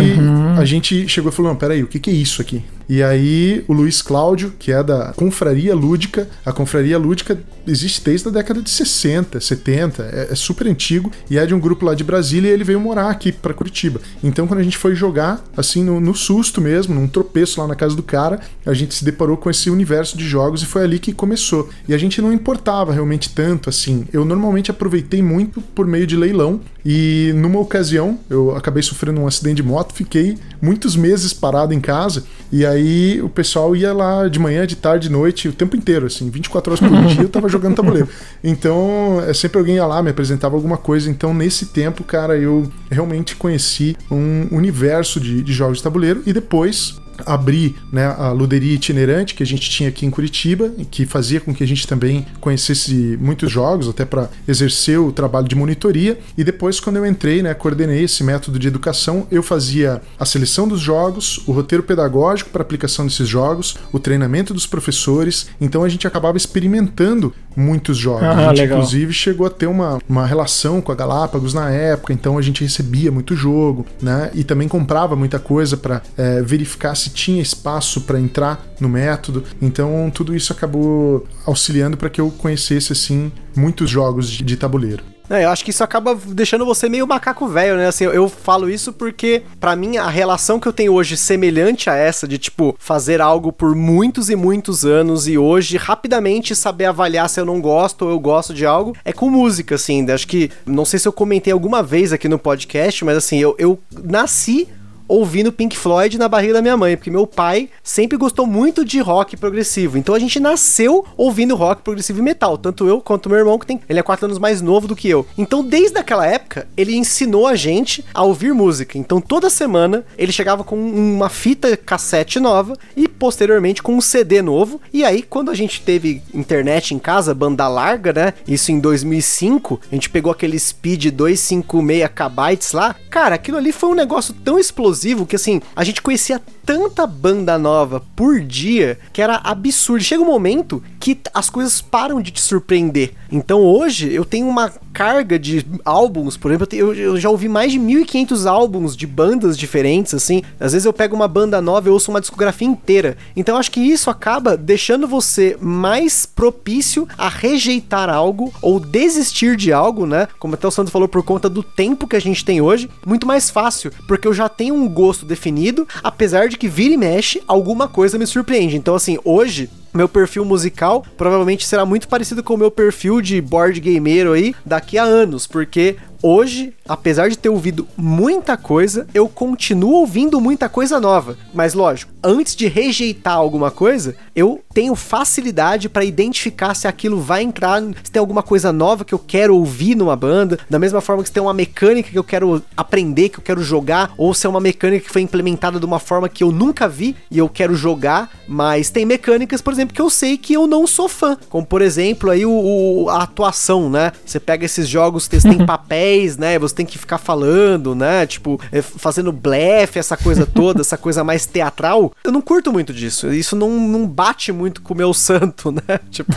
a gente chegou e falou: não, peraí, o que, que é isso aqui? E aí o Luiz Cláudio, que é da Confraria Lúdica, a Confraria Lúdica existe desde a década de 60, 70, é, é super antigo e é de um grupo lá de Brasília e ele veio morar aqui pra Curitiba. Então quando a gente foi jogar, assim, no, no susto mesmo, num tropeço lá na casa do cara, a gente se deparou com esse universo de jogos e foi ali que começou. E a gente não importava realmente tanto assim. Eu normalmente aproveitei muito por meio de leilão e numa ocasião eu acabei sofrendo um acidente de moto, fiquei muitos meses parado em casa e aí o pessoal ia lá de manhã, de tarde, de noite, o tempo inteiro, assim, 24 horas por dia eu tava jogando tabuleiro. Então, é, sempre alguém ia lá, me apresentava alguma coisa. Então, nesse tempo, cara, eu realmente conheci um universo de, de jogos de tabuleiro e depois abri né, a luderia itinerante que a gente tinha aqui em Curitiba, que fazia com que a gente também conhecesse muitos jogos, até para exercer o trabalho de monitoria. E depois, quando eu entrei, né, coordenei esse método de educação, eu fazia a seleção dos jogos, o roteiro pedagógico para aplicação desses jogos, o treinamento dos professores. Então a gente acabava experimentando muitos jogos. Ah, a gente, legal. inclusive, chegou a ter uma, uma relação com a Galápagos na época, então a gente recebia muito jogo, né? E também comprava muita coisa para verificar se tinha espaço para entrar no método. Então tudo isso acabou auxiliando para que eu conhecesse assim muitos jogos de, de tabuleiro. Não, eu acho que isso acaba deixando você meio macaco velho, né? Assim, eu, eu falo isso porque, pra mim, a relação que eu tenho hoje semelhante a essa, de, tipo, fazer algo por muitos e muitos anos e hoje, rapidamente, saber avaliar se eu não gosto ou eu gosto de algo, é com música, assim. Acho que, não sei se eu comentei alguma vez aqui no podcast, mas, assim, eu, eu nasci ouvindo Pink Floyd na barriga da minha mãe, porque meu pai sempre gostou muito de rock progressivo. Então a gente nasceu ouvindo rock progressivo e metal, tanto eu quanto meu irmão que tem, ele é quatro anos mais novo do que eu. Então desde aquela época ele ensinou a gente a ouvir música. Então toda semana ele chegava com uma fita cassete nova e posteriormente com um CD novo. E aí quando a gente teve internet em casa, banda larga, né? Isso em 2005, a gente pegou aquele Speed 256 KB lá. Cara, aquilo ali foi um negócio tão explosivo que assim, a gente conhecia tanta banda nova por dia que era absurdo. Chega um momento que as coisas param de te surpreender. Então hoje eu tenho uma carga de álbuns, por exemplo, eu, eu já ouvi mais de 1.500 álbuns de bandas diferentes, assim. Às vezes eu pego uma banda nova e ouço uma discografia inteira. Então acho que isso acaba deixando você mais propício a rejeitar algo ou desistir de algo, né? Como até o Sandro falou, por conta do tempo que a gente tem hoje, muito mais fácil, porque eu já tenho um gosto definido, apesar de que vira e mexe, alguma coisa me surpreende. Então, assim, hoje meu perfil musical provavelmente será muito parecido com o meu perfil de board gameiro aí daqui a anos, porque hoje, apesar de ter ouvido muita coisa, eu continuo ouvindo muita coisa nova. Mas lógico, antes de rejeitar alguma coisa, eu tenho facilidade para identificar se aquilo vai entrar, se tem alguma coisa nova que eu quero ouvir numa banda, da mesma forma que se tem uma mecânica que eu quero aprender, que eu quero jogar, ou se é uma mecânica que foi implementada de uma forma que eu nunca vi e eu quero jogar, mas tem mecânicas, por exemplo, que eu sei que eu não sou fã, como por exemplo aí o, o a atuação, né? Você pega esses jogos que tem papéis, né? Você tem que ficar falando, né? Tipo, é, fazendo blefe, essa coisa toda, essa coisa mais teatral. Eu não curto muito disso. Isso não, não bate muito com o meu santo, né? Tipo,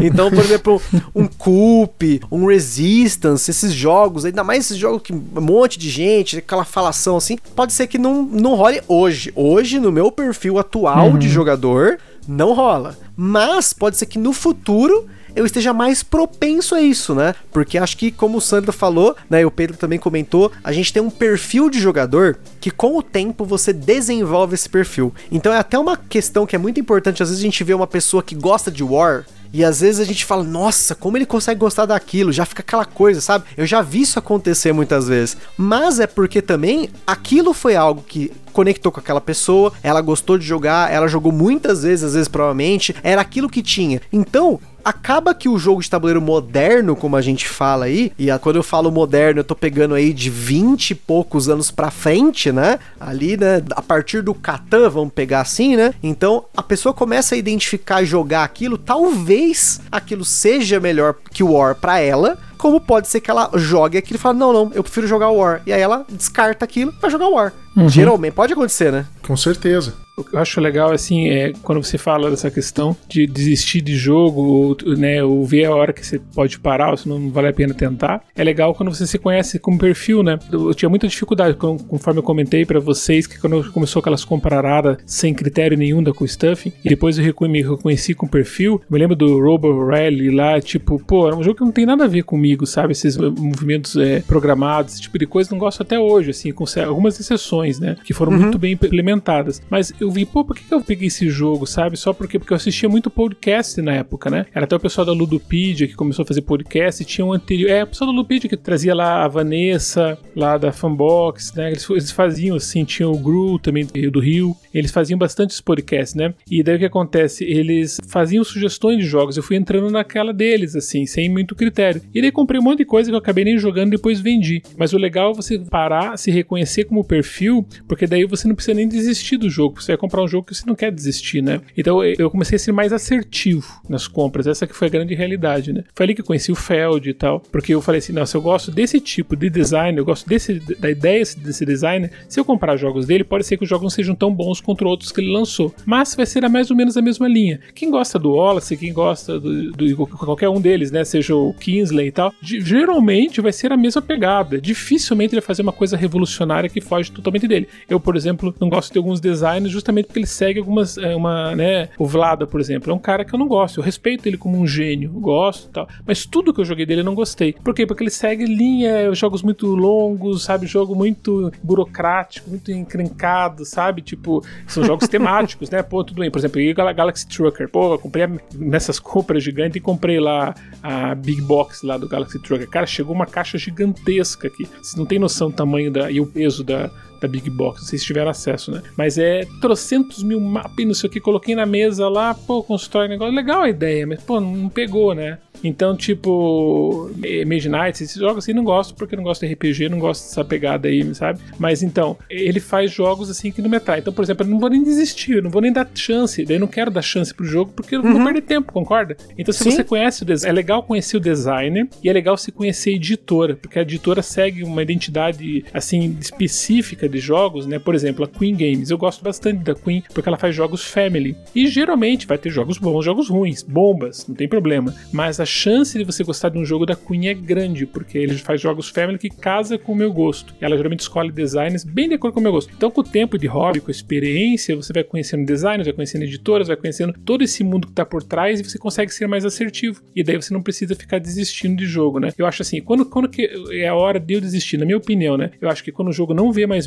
então, por exemplo, um Coop, um Resistance, esses jogos, ainda mais esses jogos que um monte de gente, aquela falação assim, pode ser que não, não role hoje. Hoje, no meu perfil atual uhum. de jogador, não rola. Mas pode ser que no futuro eu esteja mais propenso a isso, né? Porque acho que, como o Sandro falou, né, e o Pedro também comentou, a gente tem um perfil de jogador que com o tempo você desenvolve esse perfil. Então é até uma questão que é muito importante. Às vezes a gente vê uma pessoa que gosta de War, e às vezes a gente fala, nossa, como ele consegue gostar daquilo? Já fica aquela coisa, sabe? Eu já vi isso acontecer muitas vezes. Mas é porque também aquilo foi algo que conectou com aquela pessoa, ela gostou de jogar, ela jogou muitas vezes, às vezes provavelmente, era aquilo que tinha. Então, acaba que o jogo de tabuleiro moderno, como a gente fala aí, e a, quando eu falo moderno, eu tô pegando aí de 20 e poucos anos pra frente, né? Ali, né? A partir do Catan, vamos pegar assim, né? Então a pessoa começa a identificar e jogar aquilo, talvez aquilo seja melhor que o War pra ela, como pode ser que ela jogue aquilo e fale, não, não, eu prefiro jogar War. E aí ela descarta aquilo pra jogar War. Uhum. Geralmente, pode acontecer, né? Com certeza. O que eu acho legal, assim, é quando você fala dessa questão de desistir de jogo, ou, né, ou ver a hora que você pode parar, ou se não vale a pena tentar. É legal quando você se conhece como perfil, né? Eu tinha muita dificuldade, conforme eu comentei para vocês, que quando começou aquelas comparadas sem critério nenhum da com stuff, e depois eu me reconheci com perfil, eu me lembro do Robo Rally lá, tipo, pô, é um jogo que não tem nada a ver comigo, sabe? Esses movimentos é, programados, esse tipo de coisa, não gosto até hoje, assim, com algumas exceções, né? Que foram uhum. muito bem implementadas. Mas eu vi, pô, por que eu peguei esse jogo, sabe? Só porque, porque eu assistia muito podcast na época, né? Era até o pessoal da Ludopedia que começou a fazer podcast e tinha um anterior. É, o pessoal da Ludopedia que trazia lá a Vanessa, lá da Fanbox, né? Eles, eles faziam assim, tinha o Gru também do Rio. Eles faziam bastante podcasts, né? E daí o que acontece? Eles faziam sugestões de jogos. Eu fui entrando naquela deles, assim, sem muito critério. E daí comprei um monte de coisa que eu acabei nem jogando e depois vendi. Mas o legal é você parar, se reconhecer como perfil, porque daí você não precisa nem desistir do jogo. Você vai comprar um jogo que você não quer desistir, né? Então eu comecei a ser mais assertivo nas compras. Essa que foi a grande realidade, né? Foi ali que eu conheci o Feld e tal. Porque eu falei assim: nossa, eu gosto desse tipo de design, eu gosto desse, da ideia desse design. Se eu comprar jogos dele, pode ser que os jogos não sejam tão bons contra outros que ele lançou. Mas vai ser mais ou menos a mesma linha. Quem gosta do Wallace, quem gosta do, do qualquer um deles, né? Seja o Kingsley e tal, geralmente vai ser a mesma pegada. Dificilmente ele vai fazer uma coisa revolucionária que foge totalmente dele. Eu, por exemplo, não gosto de alguns designs justamente porque ele segue algumas. É, uma, né? O Vlada, por exemplo, é um cara que eu não gosto. Eu respeito ele como um gênio, gosto e tal. Mas tudo que eu joguei dele eu não gostei. Por quê? Porque ele segue linha, jogos muito longos, sabe? Jogo muito burocrático, muito encrencado, sabe? Tipo, são jogos temáticos, né? Pô, tudo bem. Por exemplo, eu Galaxy Trucker. Pô, eu comprei nessas compras gigantes e comprei lá a Big Box lá do Galaxy Trucker. Cara, chegou uma caixa gigantesca aqui. Vocês não tem noção do tamanho da, e o peso da, da Big Box, se tiveram acesso, né? Mas é trocentos mil mapas e não sei o que, coloquei na mesa lá, pô, constrói negócio. Legal a ideia, mas, pô, não pegou, né? Então, tipo, Mage Knights, esses jogos assim, não gosto porque não gosto de RPG, não gosto dessa pegada aí, sabe? Mas então, ele faz jogos assim que não me atrai. Então, por exemplo, eu não vou nem desistir, eu não vou nem dar chance, daí eu não quero dar chance pro jogo porque eu uhum. vou perder tempo, concorda? Então, se Sim. você conhece o design, é legal conhecer o designer e é legal se conhecer a editora, porque a editora segue uma identidade assim específica de jogos, né? Por exemplo, a Queen Games. Eu gosto bastante da Queen porque ela faz jogos family. E geralmente vai ter jogos bons, jogos ruins, bombas, não tem problema. Mas a chance de você gostar de um jogo da Queen é grande, porque ele faz jogos family que casa com o meu gosto. Ela geralmente escolhe designs bem de acordo com o meu gosto. Então, com o tempo de hobby, com a experiência, você vai conhecendo designers, vai conhecendo editoras, vai conhecendo todo esse mundo que tá por trás e você consegue ser mais assertivo. E daí você não precisa ficar desistindo de jogo, né? Eu acho assim, quando, quando que é a hora de eu desistir, na minha opinião, né? Eu acho que quando o jogo não vê mais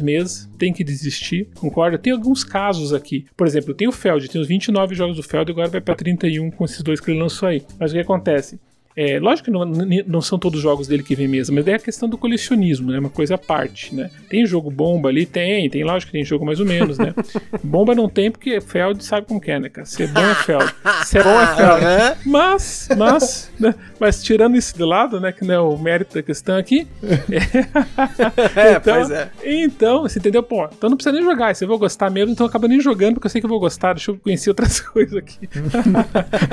tem que desistir, concorda? Tem alguns casos aqui. Por exemplo, tem o Feld, tem os 29 jogos do Feld, agora vai para 31 com esses dois que ele lançou aí. Mas o que acontece? É, lógico que não, não, são todos os jogos dele que vem mesmo, mas é a questão do colecionismo, né? Uma coisa à parte, né? Tem jogo bomba ali? Tem, tem, lógico que tem jogo mais ou menos, né? bomba não tem porque Feld sabe como que é, né, cara? Ser bom é Feld. Ser bom é Feld. Mas, mas, né? mas tirando isso de lado, né? Que não é o mérito da questão aqui. é, então, pois é. Então, você entendeu? Pô, então não precisa nem jogar. Se eu vou gostar mesmo, então acaba nem jogando, porque eu sei que eu vou gostar. Deixa eu conhecer outras coisas aqui.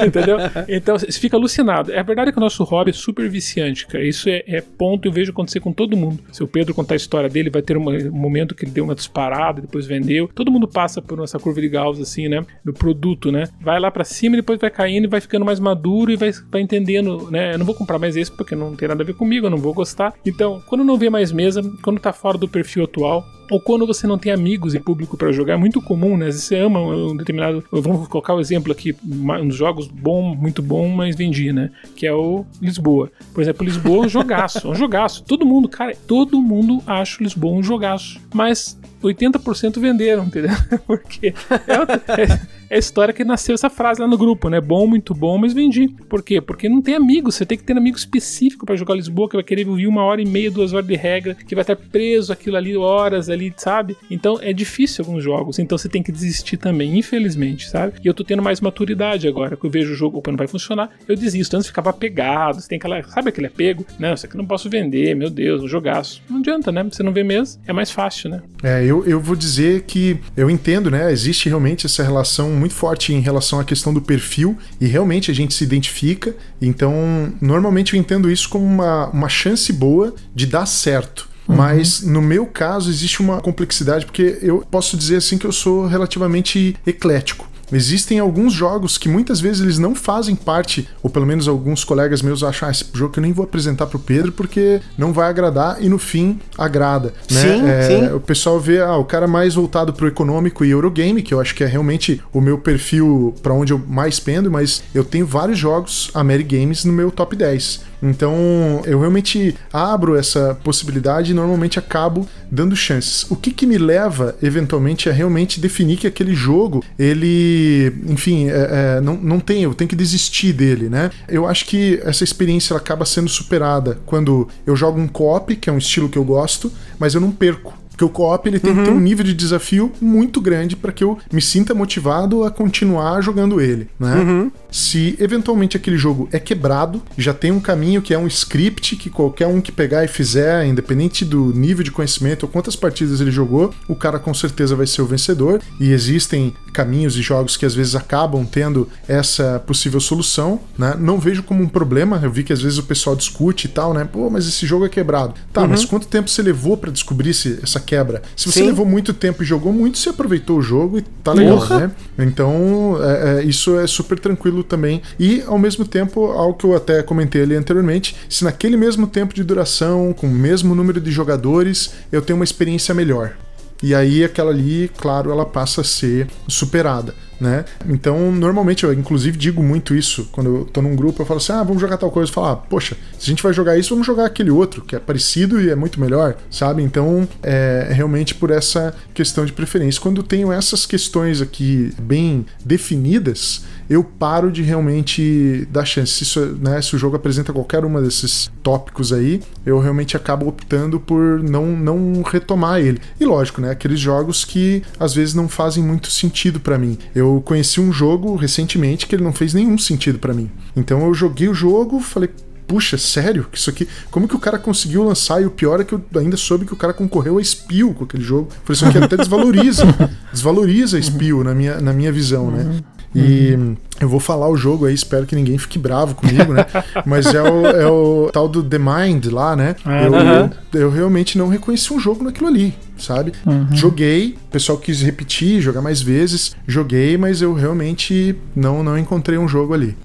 entendeu? Então, você fica alucinado. É verdade que o nosso hobby é super viciante, cara. Isso é, é ponto eu vejo acontecer com todo mundo. Se o Pedro contar a história dele, vai ter uma, um momento que ele deu uma disparada, depois vendeu. Todo mundo passa por essa curva de Gauss, assim, né? Do produto, né? Vai lá para cima e depois vai caindo e vai ficando mais maduro e vai, vai entendendo, né? Eu não vou comprar mais esse porque não tem nada a ver comigo, eu não vou gostar. Então, quando não vê mais mesa, quando tá fora do perfil atual, ou quando você não tem amigos e público para jogar, é muito comum, né? Você ama um determinado. Vamos colocar o um exemplo aqui, uns jogos bom, muito bom, mas vendi, né? Que é o Lisboa. Por exemplo, Lisboa é um jogaço, é um jogaço. Todo mundo, cara, todo mundo acha o Lisboa um jogaço. Mas 80% venderam, entendeu? Porque é, é, é a história que nasceu essa frase lá no grupo, né? Bom, muito bom, mas vendi. Por quê? Porque não tem amigos. Você tem que ter um amigo específico para jogar Lisboa, que vai querer ouvir uma hora e meia, duas horas de regra, que vai estar preso aquilo ali, horas ali, sabe? Então é difícil alguns jogos. Então você tem que desistir também, infelizmente, sabe? E eu tô tendo mais maturidade agora, que eu vejo o jogo, opa, não vai funcionar, eu desisto. Antes ficava apegado, você tem aquela, sabe aquele apego? Não, isso aqui não posso vender, meu Deus, um jogaço. Não adianta, né? Você não vê mesmo, é mais fácil, né? É, eu, eu vou dizer que eu entendo, né? Existe realmente essa relação muito forte em relação à questão do perfil e realmente a gente se identifica. Então, normalmente eu entendo isso como uma, uma chance boa de dar certo. Uhum. Mas no meu caso existe uma complexidade, porque eu posso dizer assim que eu sou relativamente eclético. Existem alguns jogos que muitas vezes eles não fazem parte, ou pelo menos alguns colegas meus acham, ah, esse jogo que eu nem vou apresentar pro Pedro porque não vai agradar e no fim agrada, né? Sim, é, sim. O pessoal vê, ah, o cara mais voltado pro econômico e Eurogame, que eu acho que é realmente o meu perfil para onde eu mais pendo, mas eu tenho vários jogos Amerigames no meu top 10. Então eu realmente abro essa possibilidade e normalmente acabo dando chances. O que, que me leva eventualmente a realmente definir que aquele jogo ele, enfim, é, é, não, não tem, eu tenho que desistir dele, né? Eu acho que essa experiência ela acaba sendo superada quando eu jogo um co-op, que é um estilo que eu gosto, mas eu não perco. Porque o co-op ele tem uhum. que ter um nível de desafio muito grande para que eu me sinta motivado a continuar jogando ele, né? Uhum. Se eventualmente aquele jogo é quebrado, já tem um caminho que é um script que qualquer um que pegar e fizer, independente do nível de conhecimento ou quantas partidas ele jogou, o cara com certeza vai ser o vencedor. E existem caminhos e jogos que às vezes acabam tendo essa possível solução, né? Não vejo como um problema. Eu vi que às vezes o pessoal discute e tal, né? Pô, mas esse jogo é quebrado. Tá, uhum. mas quanto tempo você levou para descobrir se, essa quebra? Se você Sim. levou muito tempo e jogou muito, você aproveitou o jogo e tá legal, Porra. né? Então, é, é, isso é super tranquilo também. E, ao mesmo tempo, algo que eu até comentei ali anteriormente, se naquele mesmo tempo de duração, com o mesmo número de jogadores, eu tenho uma experiência melhor. E aí aquela ali, claro, ela passa a ser superada né? Então, normalmente eu inclusive digo muito isso quando eu tô num grupo, eu falo assim: "Ah, vamos jogar tal coisa". Eu falo: ah, "Poxa, se a gente vai jogar isso, vamos jogar aquele outro, que é parecido e é muito melhor", sabe? Então, é realmente por essa questão de preferência. Quando tenho essas questões aqui bem definidas, eu paro de realmente dar chance. Se, isso, né, se o jogo apresenta qualquer uma desses tópicos aí, eu realmente acabo optando por não, não retomar ele. E lógico, né, aqueles jogos que às vezes não fazem muito sentido para mim. Eu conheci um jogo recentemente que ele não fez nenhum sentido para mim. Então eu joguei o jogo, falei, puxa, sério? Isso aqui. Como que o cara conseguiu lançar? E o pior é que eu ainda soube que o cara concorreu a Spiel com aquele jogo. Falei, isso aqui até desvaloriza. desvaloriza Spiel na minha, na minha visão, né? uhum. né? E uhum. eu vou falar o jogo aí, espero que ninguém fique bravo comigo, né? Mas é o, é o tal do The Mind lá, né? Ah, eu, uhum. eu, eu, realmente não reconheci um jogo naquilo ali, sabe? Uhum. Joguei, o pessoal quis repetir, jogar mais vezes, joguei, mas eu realmente não, não encontrei um jogo ali.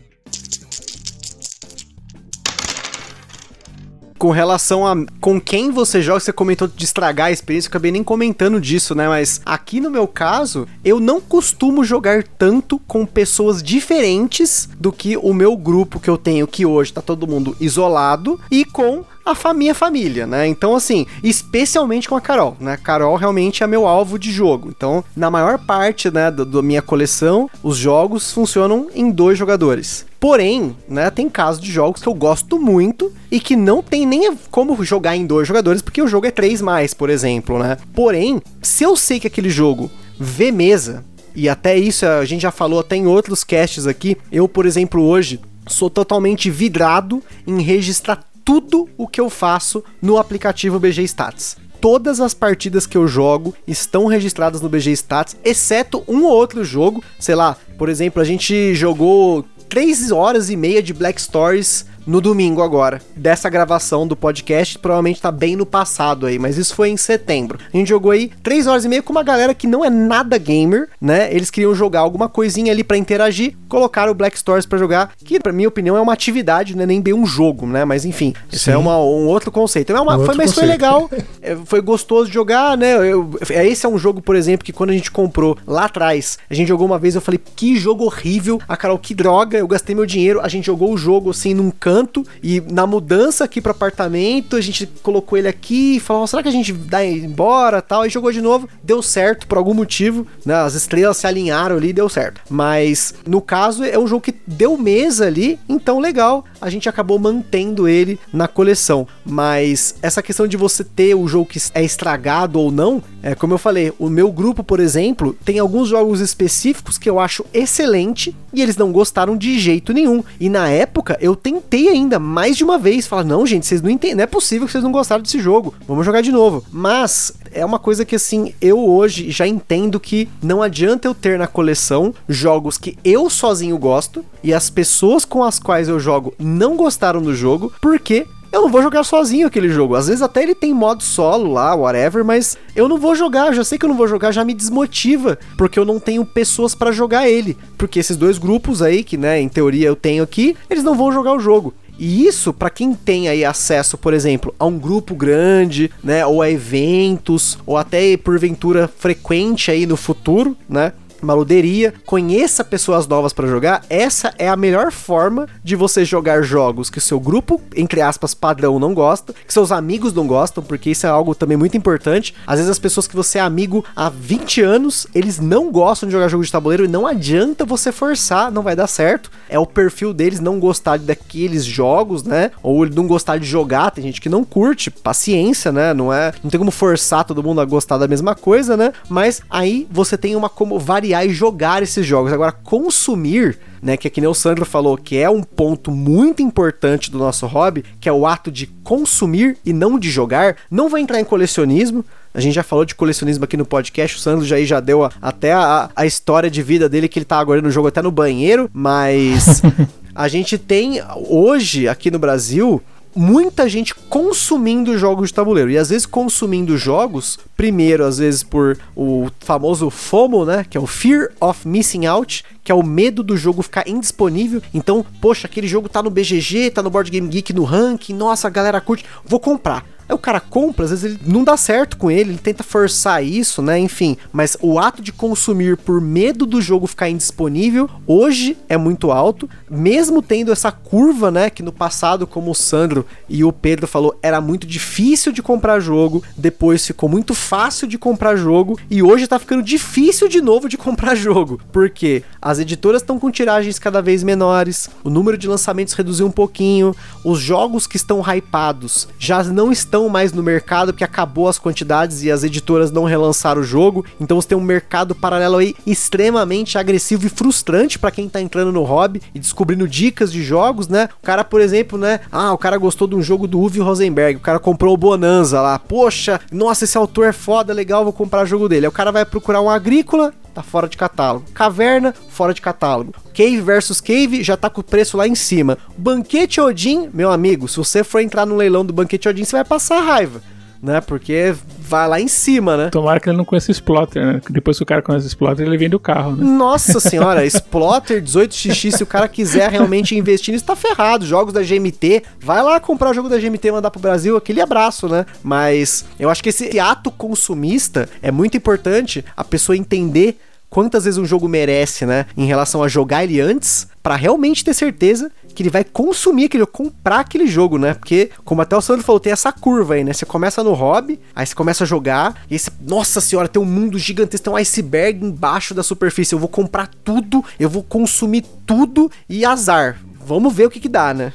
Com relação a com quem você joga, você comentou de estragar a experiência, eu acabei nem comentando disso, né? Mas aqui no meu caso, eu não costumo jogar tanto com pessoas diferentes do que o meu grupo que eu tenho, que hoje tá todo mundo isolado, e com a minha família, né? Então, assim, especialmente com a Carol, né? A Carol realmente é meu alvo de jogo. Então, na maior parte, né, da minha coleção, os jogos funcionam em dois jogadores. Porém, né, tem casos de jogos que eu gosto muito e que não tem nem como jogar em dois jogadores, porque o jogo é três mais, por exemplo, né? Porém, se eu sei que aquele jogo vê mesa, e até isso a gente já falou até em outros casts aqui, eu, por exemplo, hoje sou totalmente vidrado em registrar tudo o que eu faço no aplicativo BG Stats. Todas as partidas que eu jogo estão registradas no BG Stats, exceto um ou outro jogo. Sei lá, por exemplo, a gente jogou 3 horas e meia de Black Stories no domingo agora, dessa gravação do podcast, provavelmente tá bem no passado aí, mas isso foi em setembro. A gente jogou aí 3 horas e meia com uma galera que não é nada gamer, né? Eles queriam jogar alguma coisinha ali para interagir, colocaram o Black Stories para jogar, que pra minha opinião é uma atividade, não é nem bem um jogo, né? Mas enfim, isso é uma, um outro conceito. É uma, um foi, mas conceito. foi legal, é, foi gostoso de jogar, né? Eu, é, esse é um jogo, por exemplo, que quando a gente comprou lá atrás, a gente jogou uma vez, eu falei, que jogo horrível, a Carol, que droga, eu gastei meu dinheiro, a gente jogou o jogo assim num canto canto e na mudança aqui pro apartamento, a gente colocou ele aqui e falou: será que a gente dá embora tal? E jogou de novo, deu certo por algum motivo, né? As estrelas se alinharam ali deu certo. Mas no caso é um jogo que deu mesa ali, então legal, a gente acabou mantendo ele na coleção. Mas essa questão de você ter o jogo que é estragado ou não, é como eu falei, o meu grupo, por exemplo, tem alguns jogos específicos que eu acho excelente e eles não gostaram de jeito nenhum. E na época eu tentei ainda mais de uma vez falar: não, gente, vocês não entendem, não é possível que vocês não gostaram desse jogo, vamos jogar de novo. Mas é uma coisa que assim, eu hoje já entendo que não adianta eu ter na coleção jogos que eu sozinho gosto e as pessoas com as quais eu jogo não gostaram do jogo, porque eu não vou jogar sozinho aquele jogo. Às vezes até ele tem modo solo lá, whatever, mas eu não vou jogar, já sei que eu não vou jogar, já me desmotiva, porque eu não tenho pessoas para jogar ele. Porque esses dois grupos aí, que né, em teoria eu tenho aqui, eles não vão jogar o jogo. E isso, para quem tem aí acesso, por exemplo, a um grupo grande, né, ou a eventos, ou até porventura frequente aí no futuro, né? Maluderia, conheça pessoas novas para jogar, essa é a melhor forma de você jogar jogos que o seu grupo, entre aspas, padrão não gosta, que seus amigos não gostam, porque isso é algo também muito importante. Às vezes as pessoas que você é amigo há 20 anos, eles não gostam de jogar jogo de tabuleiro e não adianta você forçar, não vai dar certo. É o perfil deles não gostar daqueles jogos, né? Ou não gostar de jogar, tem gente que não curte, paciência, né? Não é, não tem como forçar todo mundo a gostar da mesma coisa, né? Mas aí você tem uma como variar e jogar esses jogos. Agora, consumir, né, que é que nem o Sandro falou, que é um ponto muito importante do nosso hobby, que é o ato de consumir e não de jogar, não vai entrar em colecionismo. A gente já falou de colecionismo aqui no podcast. O Sandro já, já deu a, até a, a história de vida dele, que ele tá agora no jogo até no banheiro. Mas a gente tem hoje aqui no Brasil muita gente consumindo jogos de tabuleiro. E às vezes consumindo jogos, primeiro, às vezes por o famoso FOMO, né? Que é o Fear of Missing Out, que é o medo do jogo ficar indisponível. Então, poxa, aquele jogo tá no BGG, tá no Board Game Geek, no ranking, nossa, a galera curte, vou comprar. Aí o cara compra, às vezes ele não dá certo com ele, ele tenta forçar isso, né? Enfim, mas o ato de consumir por medo do jogo ficar indisponível hoje é muito alto, mesmo tendo essa curva, né? Que no passado, como o Sandro e o Pedro falou, era muito difícil de comprar jogo, depois ficou muito fácil de comprar jogo e hoje tá ficando difícil de novo de comprar jogo, porque as editoras estão com tiragens cada vez menores, o número de lançamentos reduziu um pouquinho, os jogos que estão hypados já não estão estão mais no mercado porque acabou as quantidades e as editoras não relançaram o jogo. Então você tem um mercado paralelo aí extremamente agressivo e frustrante para quem tá entrando no hobby e descobrindo dicas de jogos, né? O cara, por exemplo, né? Ah, o cara gostou de um jogo do Uwe Rosenberg, o cara comprou o Bonanza lá. Poxa, nossa, esse autor é foda, legal, vou comprar o jogo dele. Aí o cara vai procurar um agrícola, tá fora de catálogo. Caverna, fora de catálogo. Cave versus Cave já tá com o preço lá em cima. Banquete Odin, meu amigo, se você for entrar no leilão do Banquete Odin, você vai passar raiva né? Porque vai lá em cima, né? Tomara que ele não conheça o Splotter, né? Depois que o cara conhece o Splotter, ele vende o carro, né? Nossa senhora, Splotter 18xx, se o cara quiser realmente investir nisso, tá ferrado. Jogos da GMT, vai lá comprar o jogo da GMT e mandar pro Brasil, aquele abraço, né? Mas eu acho que esse ato consumista é muito importante a pessoa entender quantas vezes um jogo merece, né, em relação a jogar ele antes, para realmente ter certeza que ele vai consumir aquele, comprar aquele jogo, né? Porque, como até o Sandro falou, tem essa curva aí, né? Você começa no hobby, aí você começa a jogar, e você, nossa senhora, tem um mundo gigantesco, tem um iceberg embaixo da superfície. Eu vou comprar tudo, eu vou consumir tudo e azar. Vamos ver o que que dá, né?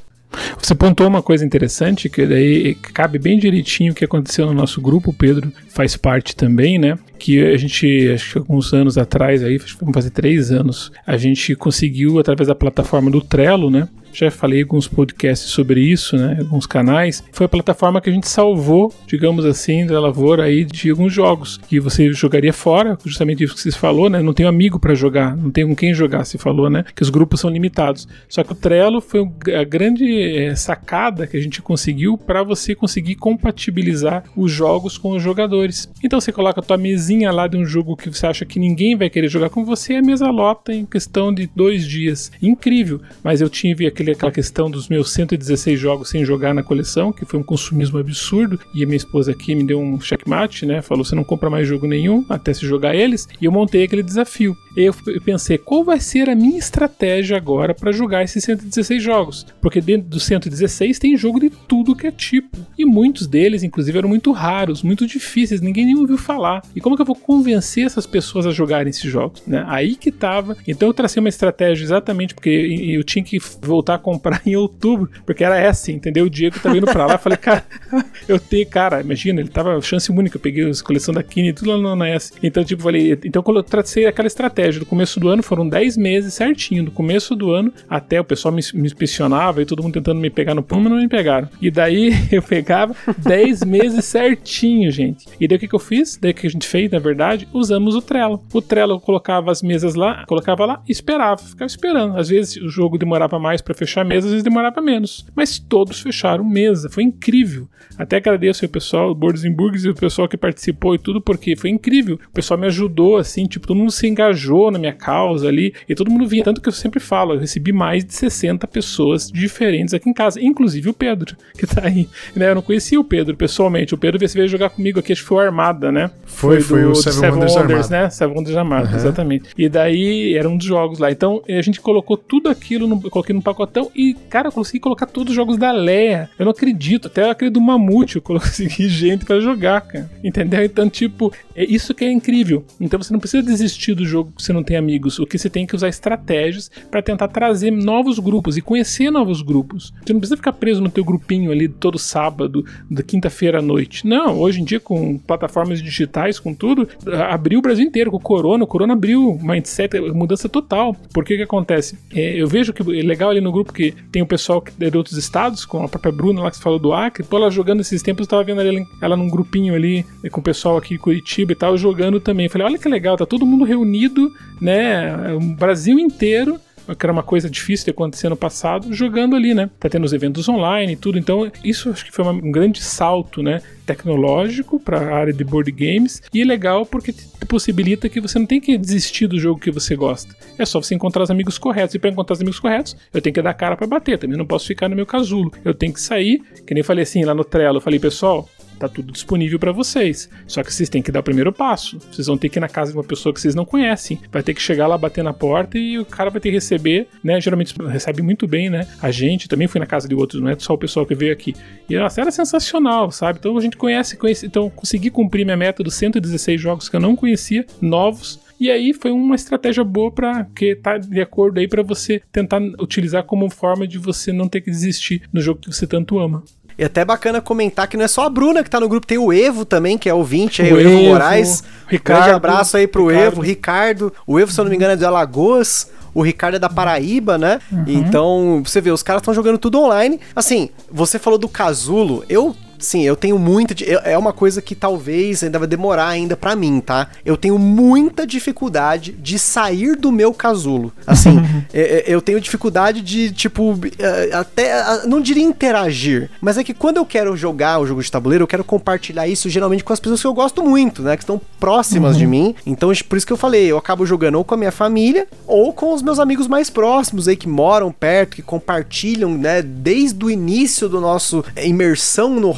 Você pontuou uma coisa interessante, que daí cabe bem direitinho o que aconteceu no nosso grupo, Pedro faz parte também, né? Que a gente, acho que alguns anos atrás, aí, vamos fazer três anos, a gente conseguiu, através da plataforma do Trello, né? já falei alguns podcasts sobre isso, né? Alguns canais. Foi a plataforma que a gente salvou, digamos assim, da lavoura aí de alguns jogos que você jogaria fora, justamente isso que você falou, né? Não tem amigo para jogar, não tem com quem jogar, se falou, né? Que os grupos são limitados. Só que o Trello foi a grande é, sacada que a gente conseguiu para você conseguir compatibilizar os jogos com os jogadores. Então você coloca a tua mesinha lá de um jogo que você acha que ninguém vai querer jogar com você, a mesa lota em questão de dois dias. Incrível. Mas eu tive aquele, aquela questão dos meus 116 jogos sem jogar na coleção, que foi um consumismo absurdo, e a minha esposa aqui me deu um checkmate, né? Falou: você não compra mais jogo nenhum até se jogar eles, e eu montei aquele desafio. Eu pensei: qual vai ser a minha estratégia agora para jogar esses 116 jogos? Porque dentro dos 116 tem jogo de tudo que é tipo, e muitos deles, inclusive, eram muito raros, muito difíceis, ninguém nem ouviu falar. E como que eu vou convencer essas pessoas a jogarem esses jogos? Né? Aí que tava. Então eu tracei uma estratégia exatamente porque eu tinha que voltar a comprar em outubro, porque era essa, entendeu? O Diego tava indo pra lá, falei, cara, eu tenho, cara, imagina, ele tava chance única, eu peguei a coleção da Kine e tudo lá na S. Então, tipo, falei, então eu tracei aquela estratégia, do começo do ano foram 10 meses certinho, do começo do ano até o pessoal me, me inspecionava e todo mundo tentando me pegar no pulo, mas não me pegaram. E daí eu pegava 10 meses certinho, gente. E daí o que, que eu fiz? Daí o que a gente fez, na verdade, usamos o Trello. O Trello eu colocava as mesas lá, colocava lá e esperava, ficava esperando. Às vezes o jogo demorava mais para fechar mesa, às vezes demorava menos. Mas todos fecharam mesa, foi incrível. Até agradeço ao pessoal, Boards Burgers e o pessoal que participou e tudo, porque foi incrível. O pessoal me ajudou, assim, tipo, todo mundo se engajou na minha causa ali, e todo mundo vinha. Tanto que eu sempre falo, eu recebi mais de 60 pessoas diferentes aqui em casa, inclusive o Pedro, que tá aí. Né? Eu não conhecia o Pedro pessoalmente. O Pedro veio jogar comigo aqui, acho que foi o Armada, né? Foi, foi, do, o Seven, Seven Wonders, Wonders né? Seven Wonders Armada, uhum. exatamente. E daí era um dos jogos lá. Então a gente colocou tudo aquilo, no, coloquei no pacotão e, cara, eu consegui colocar todos os jogos da Leia. Eu não acredito. Até aquele do Mamute eu consegui gente para jogar, cara. Entendeu? Então, tipo, é isso que é incrível. Então você não precisa desistir do jogo se você não tem amigos. O que você tem que usar estratégias para tentar trazer novos grupos e conhecer novos grupos. Você não precisa ficar preso no teu grupinho ali todo sábado, da quinta-feira à noite. Não, hoje em dia com plataformas digitais, com tudo, abriu o Brasil inteiro com o Corona. O Corona abriu mindset, mudança total. Por que que acontece? É, eu vejo que é legal ali no grupo que tem o pessoal que é de outros estados, com a própria Bruna lá que falou do Acre. Pô, ela jogando esses tempos, eu tava vendo ela, ela num grupinho ali com o pessoal aqui em Curitiba e tal, jogando também. Eu falei, olha que legal, tá todo mundo reunido, né? O Brasil inteiro que era uma coisa difícil de acontecer no passado, jogando ali, né? Tá tendo os eventos online e tudo. Então, isso acho que foi um grande salto, né? Tecnológico para a área de board games e é legal porque possibilita que você não tem que desistir do jogo que você gosta. É só você encontrar os amigos corretos. E para encontrar os amigos corretos, eu tenho que dar cara para bater. Também não posso ficar no meu casulo. Eu tenho que sair, que nem falei assim lá no Trello. Eu falei, pessoal, tá tudo disponível para vocês. Só que vocês têm que dar o primeiro passo. Vocês vão ter que ir na casa de uma pessoa que vocês não conhecem. Vai ter que chegar lá, bater na porta e o cara vai ter que receber, né? Geralmente recebe muito bem, né? A gente também foi na casa de outros, não é só o pessoal que veio aqui. E nossa, era sensacional, sabe? Então a gente conhece, conhece então consegui cumprir minha meta dos 116 jogos que eu não conhecia, novos. E aí foi uma estratégia boa para que tá de acordo aí para você tentar utilizar como forma de você não ter que desistir no jogo que você tanto ama. E até bacana comentar que não é só a Bruna que tá no grupo, tem o Evo também, que é o 20 aí, o, o Evo, Evo Moraes. Ricardo, Grande abraço aí pro Ricardo. Evo, Ricardo. O Evo, se eu não me engano, é de Alagoas. O Ricardo é da Paraíba, né? Uhum. Então, você vê, os caras estão jogando tudo online. Assim, você falou do casulo. Eu sim, eu tenho muita. É uma coisa que talvez ainda vai demorar ainda para mim, tá? Eu tenho muita dificuldade de sair do meu casulo. Assim, é, é, eu tenho dificuldade de, tipo, é, até. Não diria interagir, mas é que quando eu quero jogar o jogo de tabuleiro, eu quero compartilhar isso geralmente com as pessoas que eu gosto muito, né? Que estão próximas uhum. de mim. Então, por isso que eu falei, eu acabo jogando ou com a minha família ou com os meus amigos mais próximos aí que moram perto, que compartilham, né? Desde o início do nosso imersão no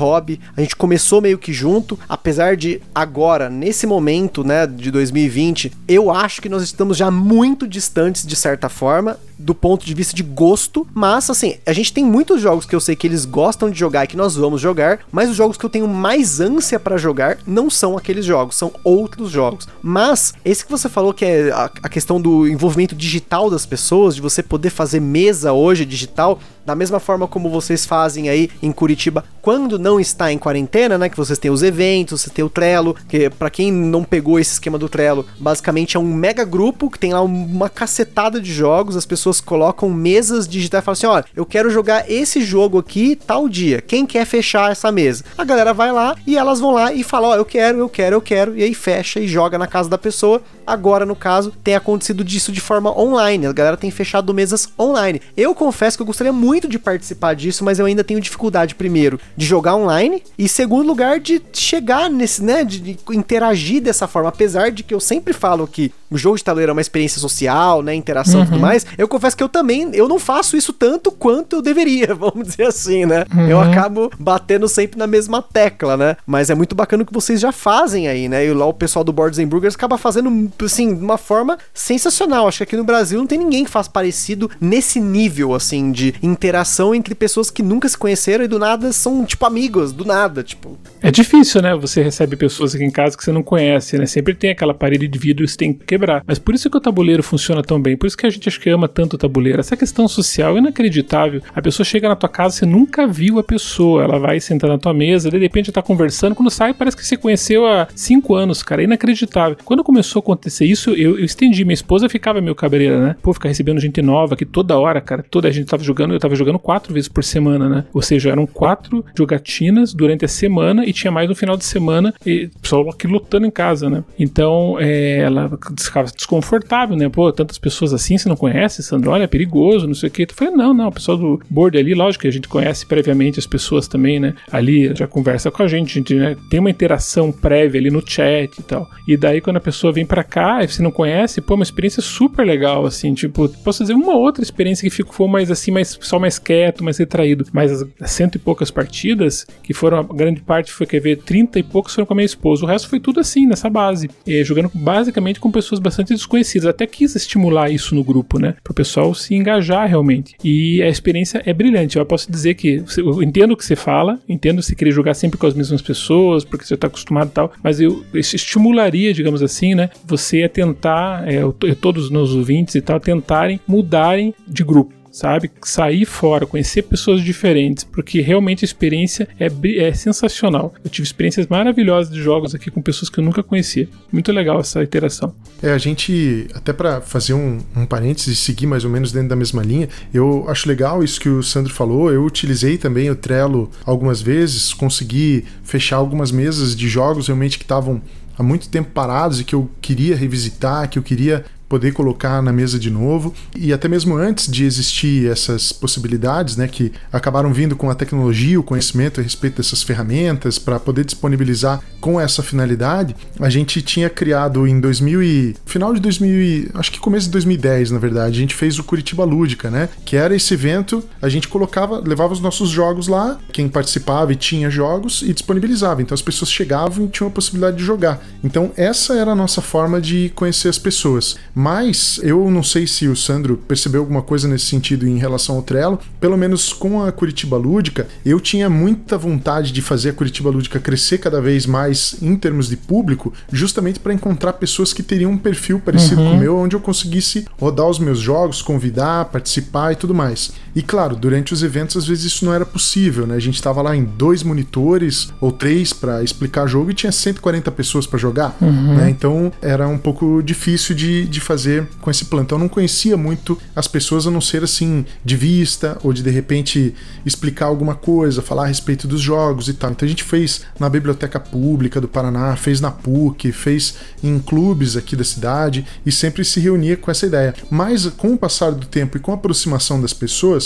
A gente começou meio que junto, apesar de agora, nesse momento, né, de 2020, eu acho que nós estamos já muito distantes de certa forma do ponto de vista de gosto, mas assim, a gente tem muitos jogos que eu sei que eles gostam de jogar e que nós vamos jogar, mas os jogos que eu tenho mais ânsia para jogar não são aqueles jogos, são outros jogos. Mas esse que você falou que é a, a questão do envolvimento digital das pessoas, de você poder fazer mesa hoje digital, da mesma forma como vocês fazem aí em Curitiba, quando não está em quarentena, né? Que vocês têm os eventos, você tem o Trello, que para quem não pegou esse esquema do Trello, basicamente é um mega grupo que tem lá uma cacetada de jogos, as pessoas colocam mesas digitais e falam assim: olha, eu quero jogar esse jogo aqui tal dia. Quem quer fechar essa mesa? A galera vai lá e elas vão lá e falam: ó, oh, eu quero, eu quero, eu quero, e aí fecha e joga na casa da pessoa. Agora, no caso, tem acontecido disso de forma online. A galera tem fechado mesas online. Eu confesso que eu gostaria muito de participar disso, mas eu ainda tenho dificuldade, primeiro, de jogar online, e segundo lugar, de chegar nesse, né, de, de interagir dessa forma. Apesar de que eu sempre falo que o jogo de tabuleiro é uma experiência social, né, interação uhum. e tudo uhum. mais, eu confesso que eu também, eu não faço isso tanto quanto eu deveria, vamos dizer assim, né? Uhum. Eu acabo batendo sempre na mesma tecla, né? Mas é muito bacana o que vocês já fazem aí, né? E lá o pessoal do Boards and Burgers acaba fazendo, assim, de uma forma sensacional. Acho que aqui no Brasil não tem ninguém que faz parecido nesse nível, assim, de interação entre pessoas que nunca se conheceram e do nada são, tipo, amigos, do nada, tipo. É difícil, né? Você recebe pessoas aqui em casa que você não conhece, né? Sempre tem aquela parede de vidro que você tem que quebrar quebrar. Mas por isso que o tabuleiro funciona tão bem, por isso que a gente acho que ama tanto o tabuleiro. Essa questão social é inacreditável. A pessoa chega na tua casa, você nunca viu a pessoa, ela vai sentar na tua mesa, de repente tá conversando, quando sai parece que você conheceu há cinco anos, cara, é inacreditável. Quando começou a acontecer isso, eu, eu estendi, minha esposa ficava meio cabreira, né? Pô, ficar recebendo gente nova aqui toda hora, cara, toda a gente tava jogando, eu tava jogando quatro vezes por semana, né? Ou seja, eram quatro jogatinas durante a semana e tinha mais no final de semana e pessoal aqui lutando em casa, né? Então, é, ela ficava desconfortável, né? Pô, tantas pessoas assim, você não conhece, Sandro? Olha, é perigoso, não sei o que. Tu falei, não, não, o pessoal do board ali, lógico que a gente conhece previamente as pessoas também, né? Ali já conversa com a gente, a gente né, tem uma interação prévia ali no chat e tal. E daí quando a pessoa vem para cá, e você não conhece, pô, uma experiência super legal, assim, tipo, posso dizer uma outra experiência que ficou mais assim, mais, só mais quieto, mais retraído. Mas as cento e poucas partidas, que foram, a grande parte foi, quer ver, trinta e poucos foram com a minha esposa. O resto foi tudo assim, nessa base. E, jogando basicamente com pessoas bastante desconhecidas. Até quis estimular isso no grupo, né? Para o pessoal se engajar realmente. E a experiência é brilhante. Eu posso dizer que eu entendo o que você fala, entendo se querer jogar sempre com as mesmas pessoas, porque você está acostumado e tal, mas eu, eu estimularia, digamos assim, né? Você a tentar, é, todos os meus ouvintes e tal, tentarem mudarem de grupo sabe? Sair fora, conhecer pessoas diferentes, porque realmente a experiência é, é sensacional. Eu tive experiências maravilhosas de jogos aqui com pessoas que eu nunca conhecia. Muito legal essa interação. É, a gente, até para fazer um, um parênteses e seguir mais ou menos dentro da mesma linha, eu acho legal isso que o Sandro falou. Eu utilizei também o Trello algumas vezes, consegui fechar algumas mesas de jogos realmente que estavam há muito tempo parados e que eu queria revisitar, que eu queria poder colocar na mesa de novo. E até mesmo antes de existir essas possibilidades, né, que acabaram vindo com a tecnologia, o conhecimento a respeito dessas ferramentas para poder disponibilizar com essa finalidade, a gente tinha criado em 2000 e final de 2000, e, acho que começo de 2010, na verdade, a gente fez o Curitiba Lúdica, né, que era esse evento, a gente colocava, levava os nossos jogos lá, quem participava e tinha jogos e disponibilizava. Então as pessoas chegavam e tinham a possibilidade de jogar. Então essa era a nossa forma de conhecer as pessoas. Mas eu não sei se o Sandro percebeu alguma coisa nesse sentido em relação ao Trello. Pelo menos com a Curitiba Lúdica, eu tinha muita vontade de fazer a Curitiba Lúdica crescer cada vez mais em termos de público, justamente para encontrar pessoas que teriam um perfil parecido uhum. com o meu, onde eu conseguisse rodar os meus jogos, convidar, participar e tudo mais. E claro, durante os eventos às vezes isso não era possível, né? A gente tava lá em dois monitores ou três para explicar jogo e tinha 140 pessoas para jogar, uhum. né? Então era um pouco difícil de, de fazer com esse plano. Então eu não conhecia muito as pessoas a não ser assim de vista ou de de repente explicar alguma coisa, falar a respeito dos jogos e tal. Então a gente fez na Biblioteca Pública do Paraná, fez na PUC, fez em clubes aqui da cidade e sempre se reunia com essa ideia. Mas com o passar do tempo e com a aproximação das pessoas,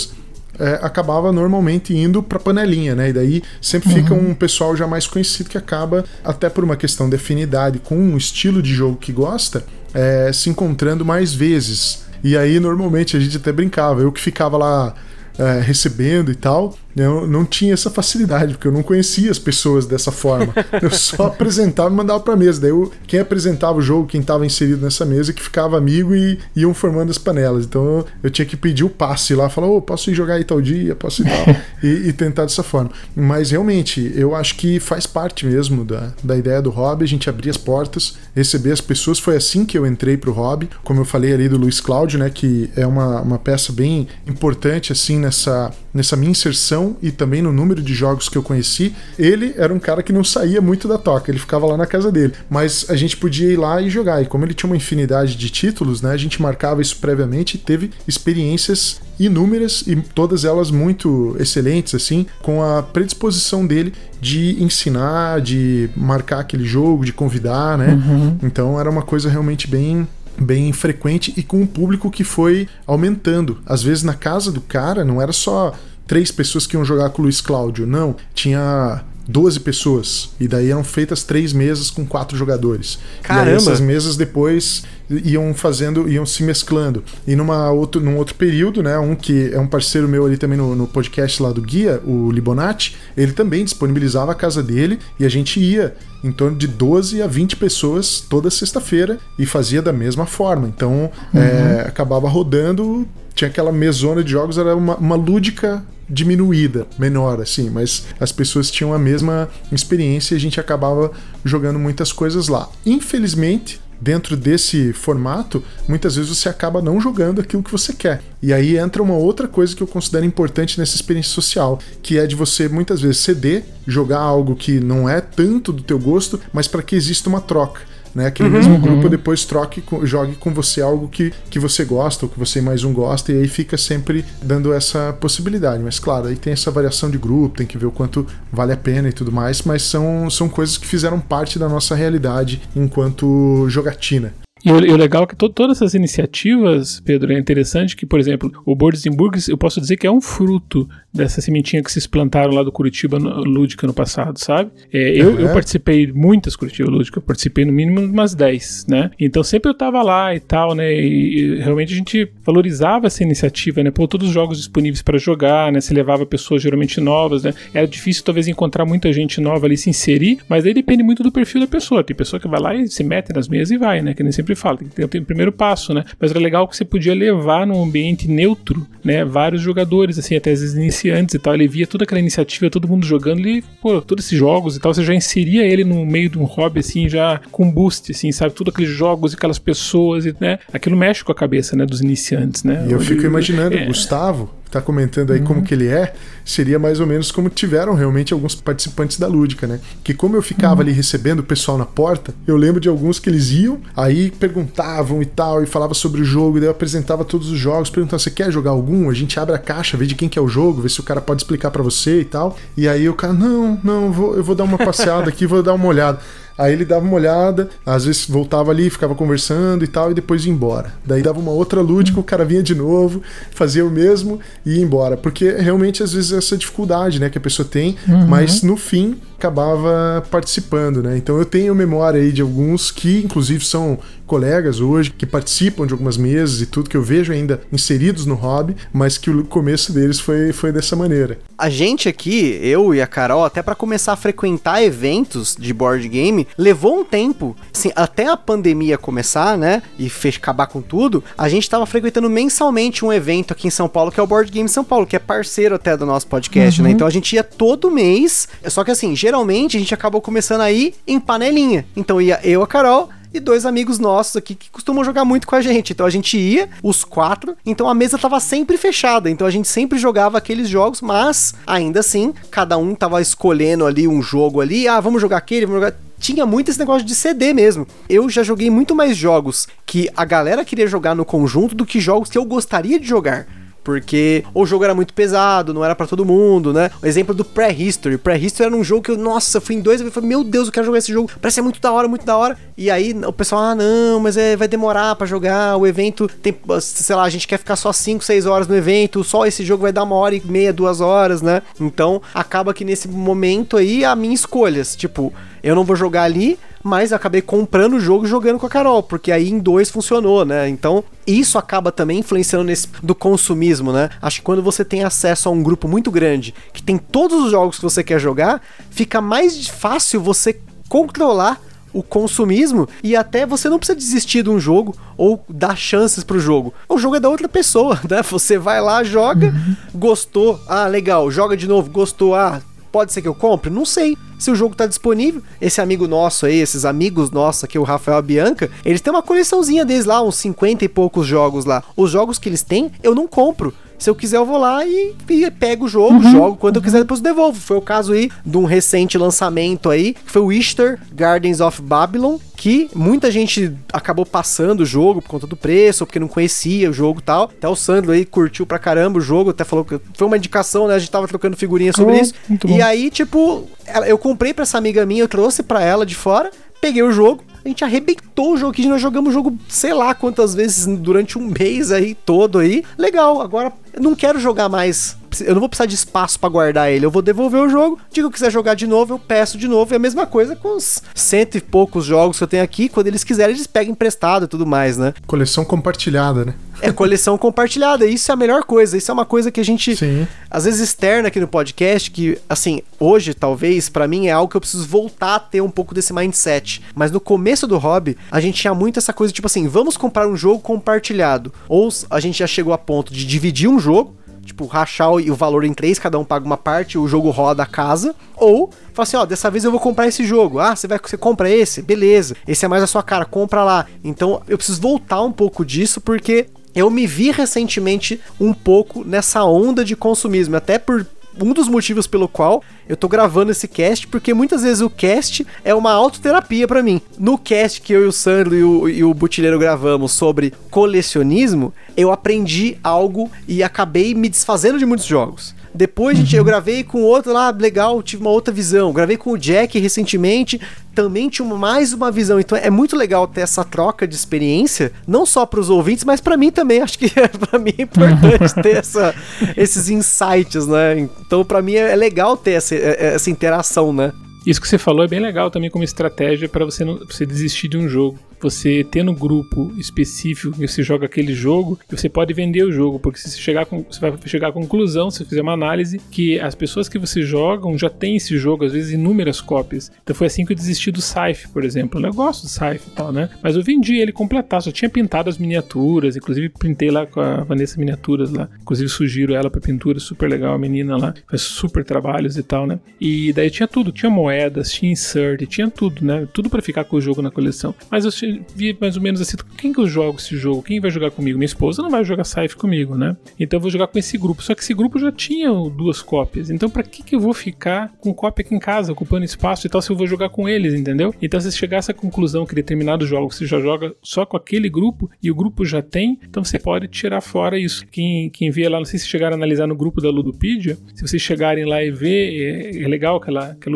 é, acabava normalmente indo para panelinha, né? E daí sempre uhum. fica um pessoal já mais conhecido que acaba, até por uma questão de afinidade com um estilo de jogo que gosta, é, se encontrando mais vezes. E aí normalmente a gente até brincava, eu que ficava lá é, recebendo e tal, eu não tinha essa facilidade, porque eu não conhecia as pessoas dessa forma. Eu só apresentava e mandava pra mesa. Daí eu, quem apresentava o jogo, quem estava inserido nessa mesa, que ficava amigo e iam formando as panelas. Então eu, eu tinha que pedir o passe lá, falar, ô, oh, posso ir jogar aí tal dia, posso ir tal, e, e, tentar dessa forma. Mas realmente, eu acho que faz parte mesmo da, da ideia do hobby, a gente abrir as portas, receber as pessoas. Foi assim que eu entrei pro hobby, como eu falei ali do Luiz Cláudio, né, que é uma, uma peça bem importante, assim, nessa, nessa minha inserção e também no número de jogos que eu conheci, ele era um cara que não saía muito da toca, ele ficava lá na casa dele. Mas a gente podia ir lá e jogar. E como ele tinha uma infinidade de títulos, né, a gente marcava isso previamente e teve experiências inúmeras e todas elas muito excelentes, assim, com a predisposição dele de ensinar, de marcar aquele jogo, de convidar, né? Uhum. Então era uma coisa realmente bem bem frequente e com um público que foi aumentando. Às vezes na casa do cara não era só três pessoas que iam jogar com o Luiz Cláudio. Não, tinha 12 pessoas. E daí eram feitas três mesas com quatro jogadores. Caramba! E essas mesas depois iam fazendo, iam se mesclando. E numa outro, num outro período, né, um que é um parceiro meu ali também no, no podcast lá do Guia, o Libonati, ele também disponibilizava a casa dele e a gente ia em torno de 12 a 20 pessoas toda sexta-feira e fazia da mesma forma. Então uhum. é, acabava rodando, tinha aquela mesona de jogos, era uma, uma lúdica diminuída, menor, assim, mas as pessoas tinham a mesma experiência e a gente acabava jogando muitas coisas lá. Infelizmente, dentro desse formato, muitas vezes você acaba não jogando aquilo que você quer. E aí entra uma outra coisa que eu considero importante nessa experiência social, que é de você muitas vezes ceder, jogar algo que não é tanto do teu gosto, mas para que exista uma troca né? Que uhum, mesmo grupo uhum. depois troque, jogue com você algo que, que você gosta, ou que você mais um gosta, e aí fica sempre dando essa possibilidade. Mas claro, aí tem essa variação de grupo, tem que ver o quanto vale a pena e tudo mais, mas são, são coisas que fizeram parte da nossa realidade enquanto jogatina. E o, e o legal é que to, todas essas iniciativas, Pedro, é interessante que, por exemplo, o Boards Burgers, eu posso dizer que é um fruto dessa sementinha que se plantaram lá do Curitiba no, Lúdica no passado, sabe? É, eu, uhum. eu participei muitas Curitiba Lúdica, eu participei no mínimo umas 10, né? Então sempre eu tava lá e tal, né? E, e realmente a gente valorizava essa iniciativa, né? Pô, todos os jogos disponíveis para jogar, né? Se levava pessoas geralmente novas, né? Era difícil talvez encontrar muita gente nova ali se inserir, mas aí depende muito do perfil da pessoa. Tem pessoa que vai lá e se mete nas mesas e vai, né? Que nem sempre fala, tem que ter o primeiro passo, né? Mas era legal que você podia levar num ambiente neutro, né? Vários jogadores, assim, até às vezes iniciantes e tal. Ele via toda aquela iniciativa, todo mundo jogando, ele, pô, todos esses jogos e tal, você já inseria ele no meio de um hobby, assim, já com boost, assim, sabe? Todos aqueles jogos e aquelas pessoas, e, né? Aquilo mexe com a cabeça, né? Dos iniciantes, né? E eu fico imaginando, é. Gustavo, tá comentando aí uhum. como que ele é, seria mais ou menos como tiveram realmente alguns participantes da Lúdica, né? Que como eu ficava uhum. ali recebendo o pessoal na porta, eu lembro de alguns que eles iam, aí perguntavam e tal, e falava sobre o jogo, e daí eu apresentava todos os jogos, perguntava, você quer jogar algum? A gente abre a caixa, vê de quem que é o jogo, vê se o cara pode explicar para você e tal. E aí o cara, não, não, vou, eu vou dar uma passeada aqui, vou dar uma olhada. Aí ele dava uma olhada, às vezes voltava ali, ficava conversando e tal, e depois ia embora. Daí dava uma outra lúdica, o cara vinha de novo, fazia o mesmo e ia embora. Porque realmente, às vezes, essa dificuldade né, que a pessoa tem, uhum. mas no fim acabava participando, né? Então eu tenho memória aí de alguns que, inclusive, são colegas hoje, que participam de algumas mesas e tudo, que eu vejo ainda inseridos no hobby, mas que o começo deles foi, foi dessa maneira. A gente aqui, eu e a Carol, até para começar a frequentar eventos de board game, levou um tempo. Assim, até a pandemia começar, né? E fez acabar com tudo, a gente tava frequentando mensalmente um evento aqui em São Paulo, que é o Board Game São Paulo, que é parceiro até do nosso podcast, né? uhum. né? Então a gente ia todo mês. Só que assim, geralmente a gente acabou começando aí em panelinha. Então ia eu, a Carol, e dois amigos nossos aqui que costumam jogar muito com a gente. Então a gente ia, os quatro, então a mesa tava sempre fechada. Então a gente sempre jogava aqueles jogos, mas ainda assim, cada um tava escolhendo ali um jogo ali. Ah, vamos jogar aquele, vamos jogar tinha muito esse negócio de CD mesmo. Eu já joguei muito mais jogos que a galera queria jogar no conjunto do que jogos que eu gostaria de jogar porque o jogo era muito pesado, não era para todo mundo, né? O exemplo do Prehistory. Prehistory era um jogo que eu, nossa, fui em dois e falei, meu Deus, eu quero jogar esse jogo, parece muito da hora, muito da hora. E aí o pessoal, ah, não, mas é, vai demorar para jogar, o evento tem, sei lá, a gente quer ficar só 5, 6 horas no evento, só esse jogo vai dar uma hora e meia, duas horas, né? Então acaba que nesse momento aí a minha escolha, tipo, eu não vou jogar ali, mas eu acabei comprando o jogo e jogando com a Carol, porque aí em dois funcionou, né? Então, isso acaba também influenciando nesse do consumismo, né? Acho que quando você tem acesso a um grupo muito grande, que tem todos os jogos que você quer jogar, fica mais fácil você controlar o consumismo e até você não precisa desistir de um jogo ou dar chances pro jogo. O jogo é da outra pessoa, né? Você vai lá, joga, uhum. gostou, ah, legal, joga de novo, gostou, ah, pode ser que eu compre? Não sei se o jogo tá disponível. Esse amigo nosso aí, esses amigos nossos aqui, o Rafael Bianca, eles têm uma coleçãozinha deles lá, uns 50 e poucos jogos lá. Os jogos que eles têm, eu não compro. Se eu quiser, eu vou lá e, e pego o jogo, uhum, jogo quando uhum. eu quiser, depois devolvo. Foi o caso aí de um recente lançamento aí, que foi o Easter Gardens of Babylon, que muita gente acabou passando o jogo por conta do preço, ou porque não conhecia o jogo e tal. Até o Sandro aí curtiu pra caramba o jogo, até falou que foi uma indicação, né? A gente tava trocando figurinha sobre oh, isso. E aí, tipo, eu comprei pra essa amiga minha, eu trouxe pra ela de fora, peguei o jogo, a gente arrebentou o jogo aqui, nós jogamos o jogo sei lá quantas vezes durante um mês aí todo aí. Legal, agora não quero jogar mais eu não vou precisar de espaço para guardar ele. Eu vou devolver o jogo. Digo que quiser jogar de novo, eu peço de novo. E a mesma coisa com os cento e poucos jogos que eu tenho aqui. Quando eles quiserem, eles pegam emprestado e tudo mais, né? Coleção compartilhada, né? É coleção compartilhada. Isso é a melhor coisa. Isso é uma coisa que a gente, Sim. às vezes, externa aqui no podcast. Que, assim, hoje, talvez, para mim, é algo que eu preciso voltar a ter um pouco desse mindset. Mas no começo do hobby, a gente tinha muito essa coisa, tipo assim, vamos comprar um jogo compartilhado. Ou a gente já chegou a ponto de dividir um jogo tipo, rachar o, valor em três, cada um paga uma parte, o jogo roda a casa. Ou, fala assim, ó, dessa vez eu vou comprar esse jogo. Ah, você vai, você compra esse? Beleza. Esse é mais a sua cara, compra lá. Então, eu preciso voltar um pouco disso, porque eu me vi recentemente um pouco nessa onda de consumismo, até por um dos motivos pelo qual eu tô gravando esse cast, porque muitas vezes o cast é uma autoterapia para mim. No cast que eu e o Sandro e o, e o Butileiro gravamos sobre colecionismo, eu aprendi algo e acabei me desfazendo de muitos jogos. Depois, gente, eu uhum. gravei com outro lá, legal, tive uma outra visão. Gravei com o Jack recentemente, também tinha mais uma visão. Então é muito legal ter essa troca de experiência, não só para os ouvintes, mas para mim também. Acho que para mim é importante ter essa, esses insights, né? Então para mim é legal ter essa, é, essa interação, né? Isso que você falou é bem legal também como estratégia para você, não, você desistir de um jogo você ter no grupo específico que você joga aquele jogo, você pode vender o jogo, porque se você chegar com, você vai chegar à conclusão, se você fizer uma análise, que as pessoas que você jogam já têm esse jogo, às vezes inúmeras cópias. Então foi assim que eu desisti do Scythe, por exemplo. Eu gosto do Scythe e tal, né? Mas eu vendi ele completar, só tinha pintado as miniaturas, inclusive pintei lá com a Vanessa Miniaturas lá. Inclusive sugiro ela para pintura, super legal a menina lá, faz super trabalhos e tal, né? E daí tinha tudo, tinha moedas, tinha insert, tinha tudo, né? Tudo para ficar com o jogo na coleção. Mas eu vi mais ou menos assim, quem que eu jogo esse jogo? Quem vai jogar comigo? Minha esposa não vai jogar Scythe comigo, né? Então eu vou jogar com esse grupo. Só que esse grupo já tinha duas cópias. Então para que que eu vou ficar com cópia aqui em casa, ocupando espaço e tal, se eu vou jogar com eles, entendeu? Então se chegar a essa conclusão que determinado jogo você já joga só com aquele grupo e o grupo já tem, então você pode tirar fora isso. Quem, quem vê lá, não sei se chegaram a analisar no grupo da Ludopedia, se vocês chegarem lá e ver, é, é legal que, ela, que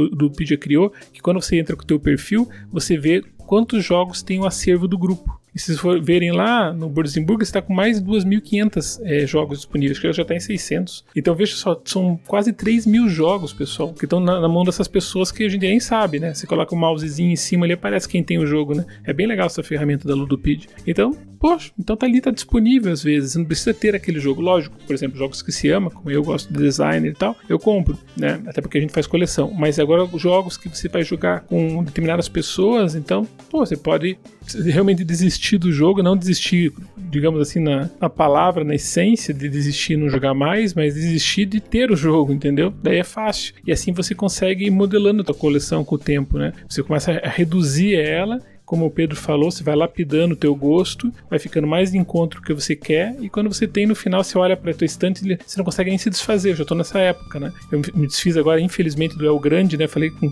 a Ludopedia criou, que quando você entra com o teu perfil, você vê quantos jogos tem o acervo do grupo. E se vocês verem lá no Burzenburg, está com mais de 2.500 é, jogos disponíveis, que já está em 600. Então veja só, são quase 3 mil jogos, pessoal, que estão na, na, mão dessas pessoas que a gente nem sabe, né? Você coloca o mousezinho em cima ali, aparece quem tem o jogo, né? É bem legal essa ferramenta da Ludopedia. Então, poxa, então tá ali, tá disponível às vezes. Você não precisa ter aquele jogo. Lógico, por exemplo, jogos que se ama, como eu gosto de design e tal, eu compro, né? Até porque a gente faz coleção. Mas agora, jogos que você vai jogar com determinadas pessoas, então, pô, você pode realmente desistir do jogo, não desistir, digamos assim, na, na palavra, na essência de desistir e não jogar mais, mas desistir de ter o jogo, entendeu? Daí é fácil. E assim você consegue ir modelando a tua coleção com o tempo, né? Você começa a reduzir ela como o Pedro falou, você vai lapidando o teu gosto, vai ficando mais de encontro o que você quer, e quando você tem no final, você olha para tua estante, você não consegue nem se desfazer. Eu já tô nessa época, né? Eu me desfiz agora, infelizmente, do El Grande, né? Falei com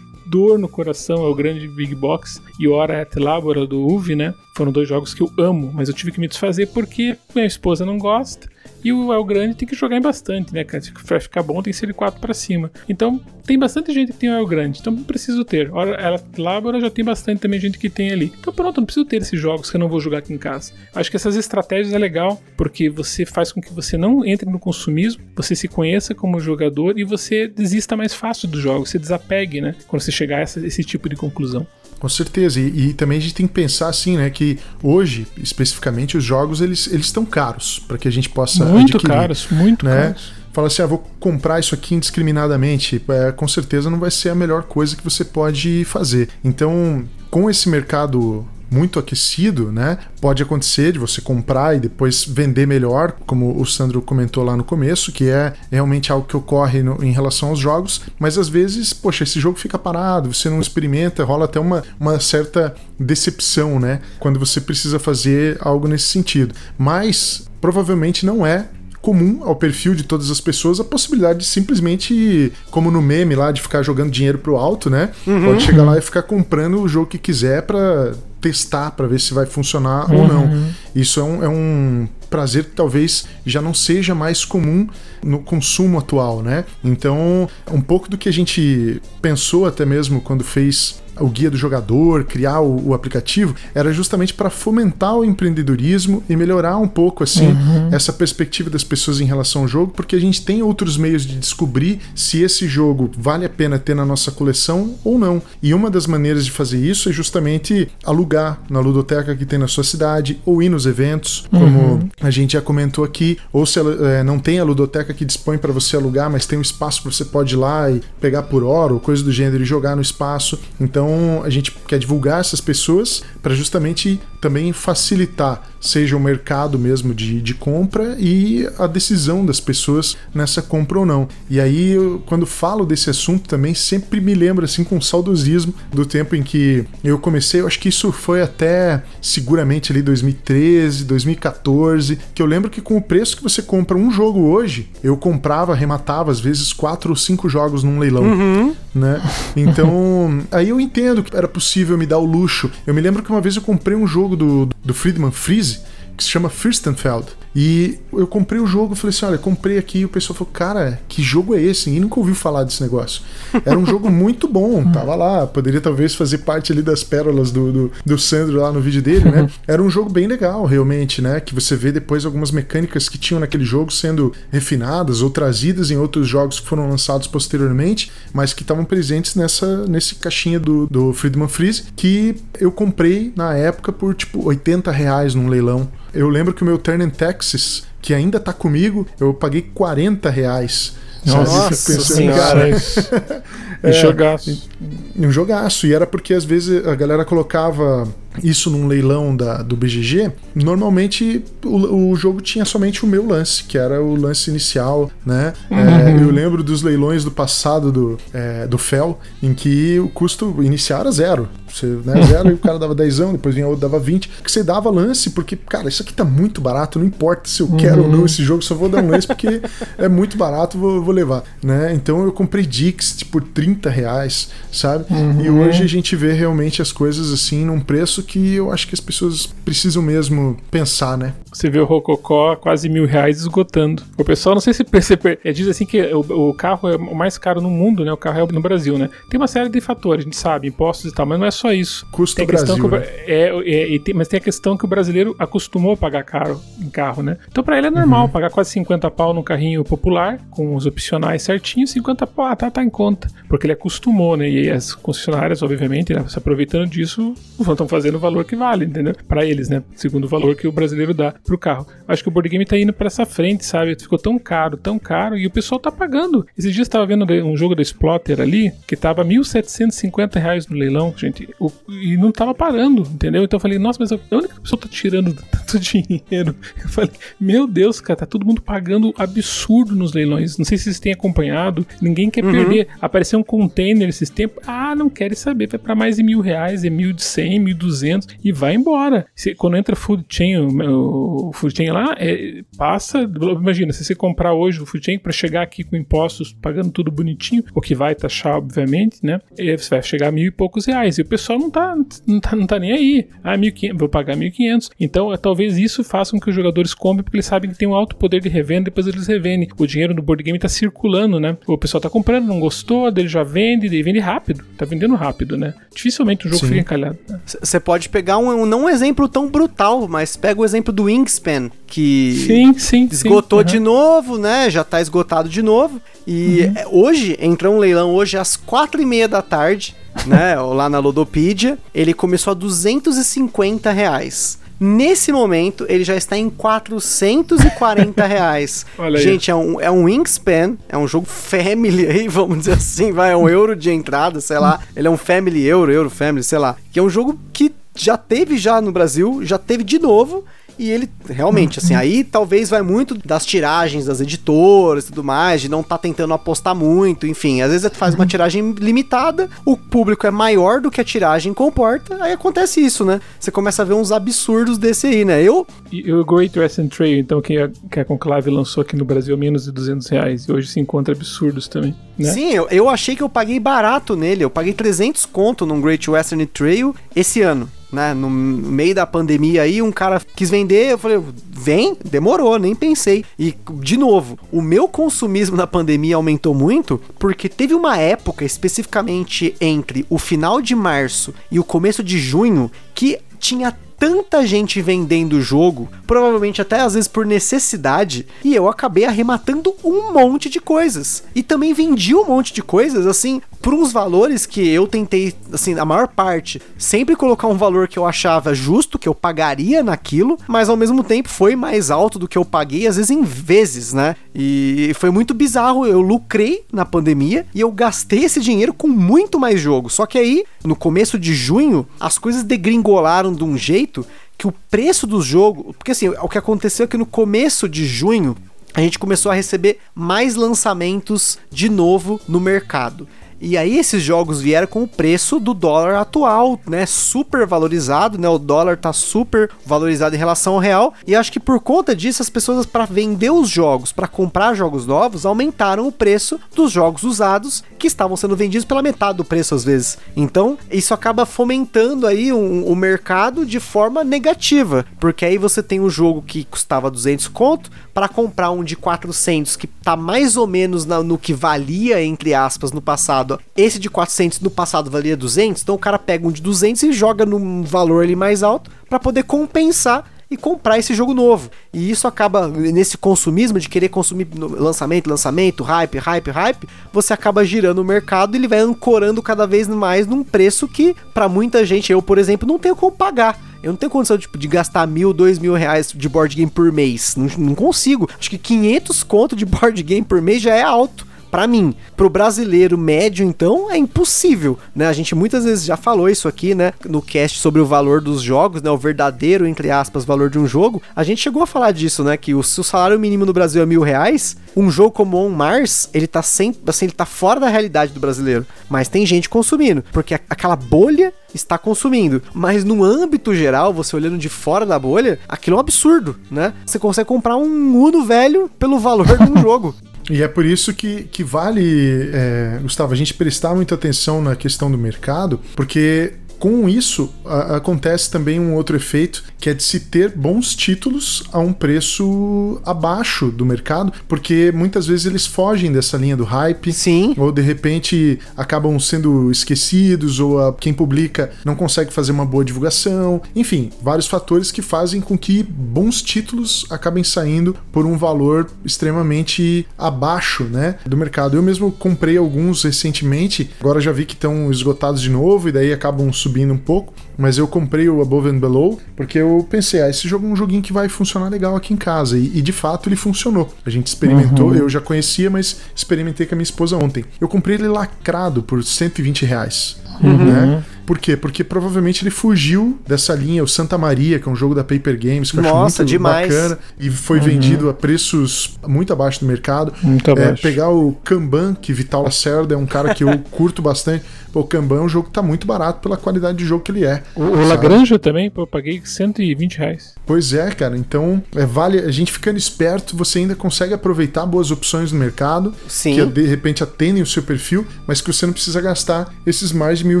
dor no coração é o grande Big Box e Hora at Labora do UV, né? Foram dois jogos que eu amo, mas eu tive que me desfazer porque minha esposa não gosta e o El Grande tem que jogar em bastante, né, cara? Pra ficar bom tem que ser de 4 pra cima. Então, tem bastante gente que tem o El Grande. Então, não preciso ter. Ora, ela Labora já tem bastante também gente que tem ali. Então, pronto, não preciso ter esses jogos que eu não vou jogar aqui em casa. Acho que essas estratégias é legal, porque você faz com que você não entre no consumismo, você se conheça como jogador e você desista mais fácil dos jogos, você desapegue, né? Quando você chegar a esse tipo de conclusão. Com certeza, e, e, também a gente tem que pensar assim, né, que hoje, especificamente, os jogos eles eles estão caros para que a gente possa muito adquirir, caros, muito né? caros. Fala assim, ah, vou comprar isso aqui indiscriminadamente, é, com certeza não vai ser a melhor coisa que você pode fazer. Então, com esse mercado muito aquecido, né? Pode acontecer de você comprar e depois vender melhor, como o Sandro comentou lá no começo, que é realmente algo que ocorre no, em relação aos jogos, mas às vezes, poxa, esse jogo fica parado, você não experimenta, rola até uma, uma certa decepção, né? Quando você precisa fazer algo nesse sentido. Mas provavelmente não é comum ao perfil de todas as pessoas a possibilidade de simplesmente, como no meme lá, de ficar jogando dinheiro pro alto, né? Uhum. Pode chegar lá e ficar comprando o jogo que quiser para testar para ver se vai funcionar uhum. ou não. Isso é um, é um prazer que talvez já não seja mais comum no consumo atual, né? Então, um pouco do que a gente pensou até mesmo quando fez o guia do jogador, criar o, o aplicativo, era justamente para fomentar o empreendedorismo e melhorar um pouco assim uhum. essa perspectiva das pessoas em relação ao jogo, porque a gente tem outros meios de descobrir se esse jogo vale a pena ter na nossa coleção ou não. E uma das maneiras de fazer isso é justamente alugar na ludoteca que tem na sua cidade ou ir nos eventos, como uhum. a gente já comentou aqui, ou se é, não tem a ludoteca que dispõe para você alugar, mas tem um espaço que você pode ir lá e pegar por hora ou coisa do gênero e jogar no espaço. Então então a gente quer divulgar essas pessoas para justamente também facilitar, seja o mercado mesmo de, de compra e a decisão das pessoas nessa compra ou não. E aí, eu, quando falo desse assunto também, sempre me lembro assim com saudosismo do tempo em que eu comecei. Eu acho que isso foi até seguramente ali 2013, 2014, que eu lembro que com o preço que você compra um jogo hoje, eu comprava, arrematava às vezes quatro ou cinco jogos num leilão, uhum. né? Então, aí eu entendo entendo que era possível me dar o luxo. Eu me lembro que uma vez eu comprei um jogo do, do Friedman Freeze que se chama Fürstenfeld. E eu comprei o jogo, falei assim: olha, comprei aqui. E o pessoal falou: cara, que jogo é esse? E nunca ouviu falar desse negócio. Era um jogo muito bom, tava lá. Poderia talvez fazer parte ali das pérolas do, do, do, Sandro lá no vídeo dele, né? Era um jogo bem legal, realmente, né? Que você vê depois algumas mecânicas que tinham naquele jogo sendo refinadas ou trazidas em outros jogos que foram lançados posteriormente, mas que estavam presentes nessa nesse caixinha do, do Friedman Freeze, que eu comprei na época por tipo 80 reais num leilão. Eu lembro que o meu Turn in Texas, que ainda tá comigo, eu paguei 40 reais. Nossa, Nossa cara. é, um jogaço. Um jogaço. E era porque às vezes a galera colocava isso num leilão da, do BGG, normalmente o, o, jogo tinha somente o meu lance, que era o lance inicial, né? Uhum. É, eu lembro dos leilões do passado do, é, do FEL, em que o custo inicial era zero. Você, né, zero e o cara dava 10, depois vinha outro dava 20. Que você dava lance, porque, cara, isso aqui tá muito barato, não importa se eu quero ou não uhum. esse jogo, só vou dar um lance porque é muito barato, vou, vou levar. Né? Então eu comprei Dix tipo, por 30 reais, sabe? Uhum. E hoje a gente vê realmente as coisas assim num preço que eu acho que as pessoas precisam mesmo pensar, né? Você vê o Rococó quase mil reais esgotando. O pessoal, não sei se percebe, é, diz assim que o, o, carro é o mais caro no mundo, né? O carro é no Brasil, né? Tem uma série de fatores, a gente sabe, impostos e tal, mas não é só isso. Custo tem Brasil, que, né? é, é, tem, mas tem a questão que o brasileiro acostumou a pagar caro em carro, né? Então para ele é normal uhum. pagar quase 50 pau num carrinho popular, com os opcionais certinhos, 50 pau, ah, tá, tá em conta. Porque ele acostumou, né? E as concessionárias, obviamente, né, se aproveitando disso, estão fazendo o valor que vale, entendeu? Para eles, né? Segundo o valor que o brasileiro dá. pro carro. Acho que o board game tá indo pra essa frente, sabe? Ficou tão caro, tão caro, e o pessoal tá pagando. Esses dias eu tava vendo um jogo da Splotter ali, que tava 1.750 reais no leilão, gente, o, e não tava parando, entendeu? Então eu falei, nossa, mas a única pessoa tá tirando tanto dinheiro. Eu falei, meu Deus, cara, tá todo mundo pagando absurdo nos leilões. Não sei se vocês têm acompanhado, ninguém quer uhum. perder. Apareceu um container esses tempos, ah, não quer saber, vai pra mais de mil reais, é mil de cem, mil duzentos, e vai embora. Se, quando entra food chain, o, o food chain lá, é, passa, imagina, se você comprar hoje o food chain pra chegar aqui com impostos, pagando tudo bonitinho, o que vai taxar, obviamente, né? Você vai chegar a mil e poucos reais. E o pessoal não tá, não tá, não tá nem aí. Ah, 1.500, vou pagar 1.500. Então, é, talvez isso faça com que os jogadores comprem, porque eles sabem que tem um alto poder de revenda, depois eles revendem. O dinheiro no board game tá circulando, né? O pessoal tá comprando, não gostou, dele já vende, ele vende rápido. Tá vendendo rápido, né? Dificilmente o jogo Sim. fica encalhado. Você pode pegar um, não um exemplo tão brutal, mas pega o exemplo do Wingspan, que sim, sim, esgotou sim, uhum. de novo, né? Já tá esgotado de novo. E uhum. É, hoje, entrou um leilão hoje às quatro e meia da tarde, né? lá na Lodopedia. Ele começou a 250 reais. Nesse momento, ele já está em 440 reais. Gente, é um, é um Wingspan, é um jogo family aí, vamos dizer assim, vai, é um euro de entrada, sei lá. Ele é um family euro, euro family, sei lá. Que é um jogo que já teve já no Brasil, já teve de novo, e ele realmente, assim, aí talvez vai muito das tiragens das editoras e tudo mais, de não tá tentando apostar muito, enfim. Às vezes faz uma uhum. tiragem limitada, o público é maior do que a tiragem comporta, aí acontece isso, né? Você começa a ver uns absurdos desse aí, né? Eu. E o Great Western Trail, então, que a, que a Conclave lançou aqui no Brasil menos de 200 reais, e hoje se encontra absurdos também. Né? Sim, eu, eu achei que eu paguei barato nele, eu paguei 300 conto num Great Western Trail esse ano né? No meio da pandemia aí, um cara quis vender, eu falei, vem, demorou, nem pensei. E, de novo, o meu consumismo na pandemia aumentou muito, porque teve uma época, especificamente entre o final de março e o começo de junho, que tinha tanta gente vendendo o jogo, provavelmente até às vezes por necessidade, e eu acabei arrematando um monte de coisas. E também vendi um monte de coisas, assim, por uns valores que eu tentei, assim, a maior parte, sempre colocar um valor que eu achava justo, que eu pagaria naquilo, mas ao mesmo tempo foi mais alto do que eu paguei, às vezes em vezes, né? E foi muito bizarro. Eu lucrei na pandemia e eu gastei esse dinheiro com muito mais jogo. Só que aí, no começo de junho, as coisas degringolaram de um jeito que o preço do jogo. Porque assim, o que aconteceu é que no começo de junho a gente começou a receber mais lançamentos de novo no mercado. E aí esses jogos vieram com o preço do dólar atual, né? Super valorizado, né? O dólar tá super valorizado em relação ao real. E acho que por conta disso as pessoas para vender os jogos, para comprar jogos novos, aumentaram o preço dos jogos usados que estavam sendo vendidos pela metade do preço às vezes. Então, isso acaba fomentando aí um, o mercado de forma negativa, porque aí você tem um jogo que custava 200 conto para comprar um de 400 que tá mais ou menos na, no que valia entre aspas no passado passado, esse de 400 no passado valia 200, então o cara pega um de 200 e joga num valor ali mais alto para poder compensar e comprar esse jogo novo. E isso acaba nesse consumismo de querer consumir lançamento, lançamento, hype, hype, hype, você acaba girando o mercado e ele vai ancorando cada vez mais num preço que para muita gente, eu por exemplo, não tenho como pagar. Eu não tenho condição tipo, de gastar mil, dois mil reais de board game por mês. Não, não consigo. Acho que 500 conto de board game por mês já é alto para mim. Pro brasileiro médio, então, é impossível, né? A gente muitas vezes já falou isso aqui, né? No cast sobre o valor dos jogos, né? O verdadeiro, entre aspas, valor de um jogo. A gente chegou a falar disso, né? Que o, se o salário mínimo no Brasil é mil reais, um jogo como On Mars, ele tá sempre, assim, ele tá fora da realidade do brasileiro. Mas tem gente consumindo, porque aquela bolha está consumindo. Mas no âmbito geral, você olhando de fora da bolha, aquilo é um absurdo, né? Você consegue comprar um Uno velho pelo valor de um jogo. E é por isso que, que vale, é, Gustavo, a gente prestar muita atenção na questão do mercado, porque com isso, a, acontece também um outro efeito, que é de se ter bons títulos a um preço abaixo do mercado, porque muitas vezes eles fogem dessa linha do hype. Sim. Ou de repente acabam sendo esquecidos, ou a, quem publica não consegue fazer uma boa divulgação. Enfim, vários fatores que fazem com que bons títulos acabem saindo por um valor extremamente abaixo né, do mercado. Eu mesmo comprei alguns recentemente, agora já vi que estão esgotados de novo, e daí acabam subindo um pouco, mas eu comprei o Above and Below porque eu pensei, ah, esse jogo é um joguinho que vai funcionar legal aqui em casa. E, e de fato ele funcionou. A gente experimentou, uhum. eu já conhecia, mas experimentei com a minha esposa ontem. Eu comprei ele lacrado por 120 reais. Uhum. Né? Por quê? Porque provavelmente ele fugiu dessa linha, o Santa Maria, que é um jogo da Paper Games, que Nossa, eu acho muito demais. bacana, e foi uhum. vendido a preços muito abaixo do mercado. Muito é, abaixo. Pegar o Kanban, que Vital Lacerda é um cara que eu curto bastante. Pô, o Kanban é um jogo que tá muito barato pela qualidade de jogo que ele é. O, o Lagrange também, pô, eu paguei 120 reais. Pois é, cara. Então, é, vale a gente ficando esperto, você ainda consegue aproveitar boas opções no mercado Sim. que de repente atendem o seu perfil, mas que você não precisa gastar esses mais de mil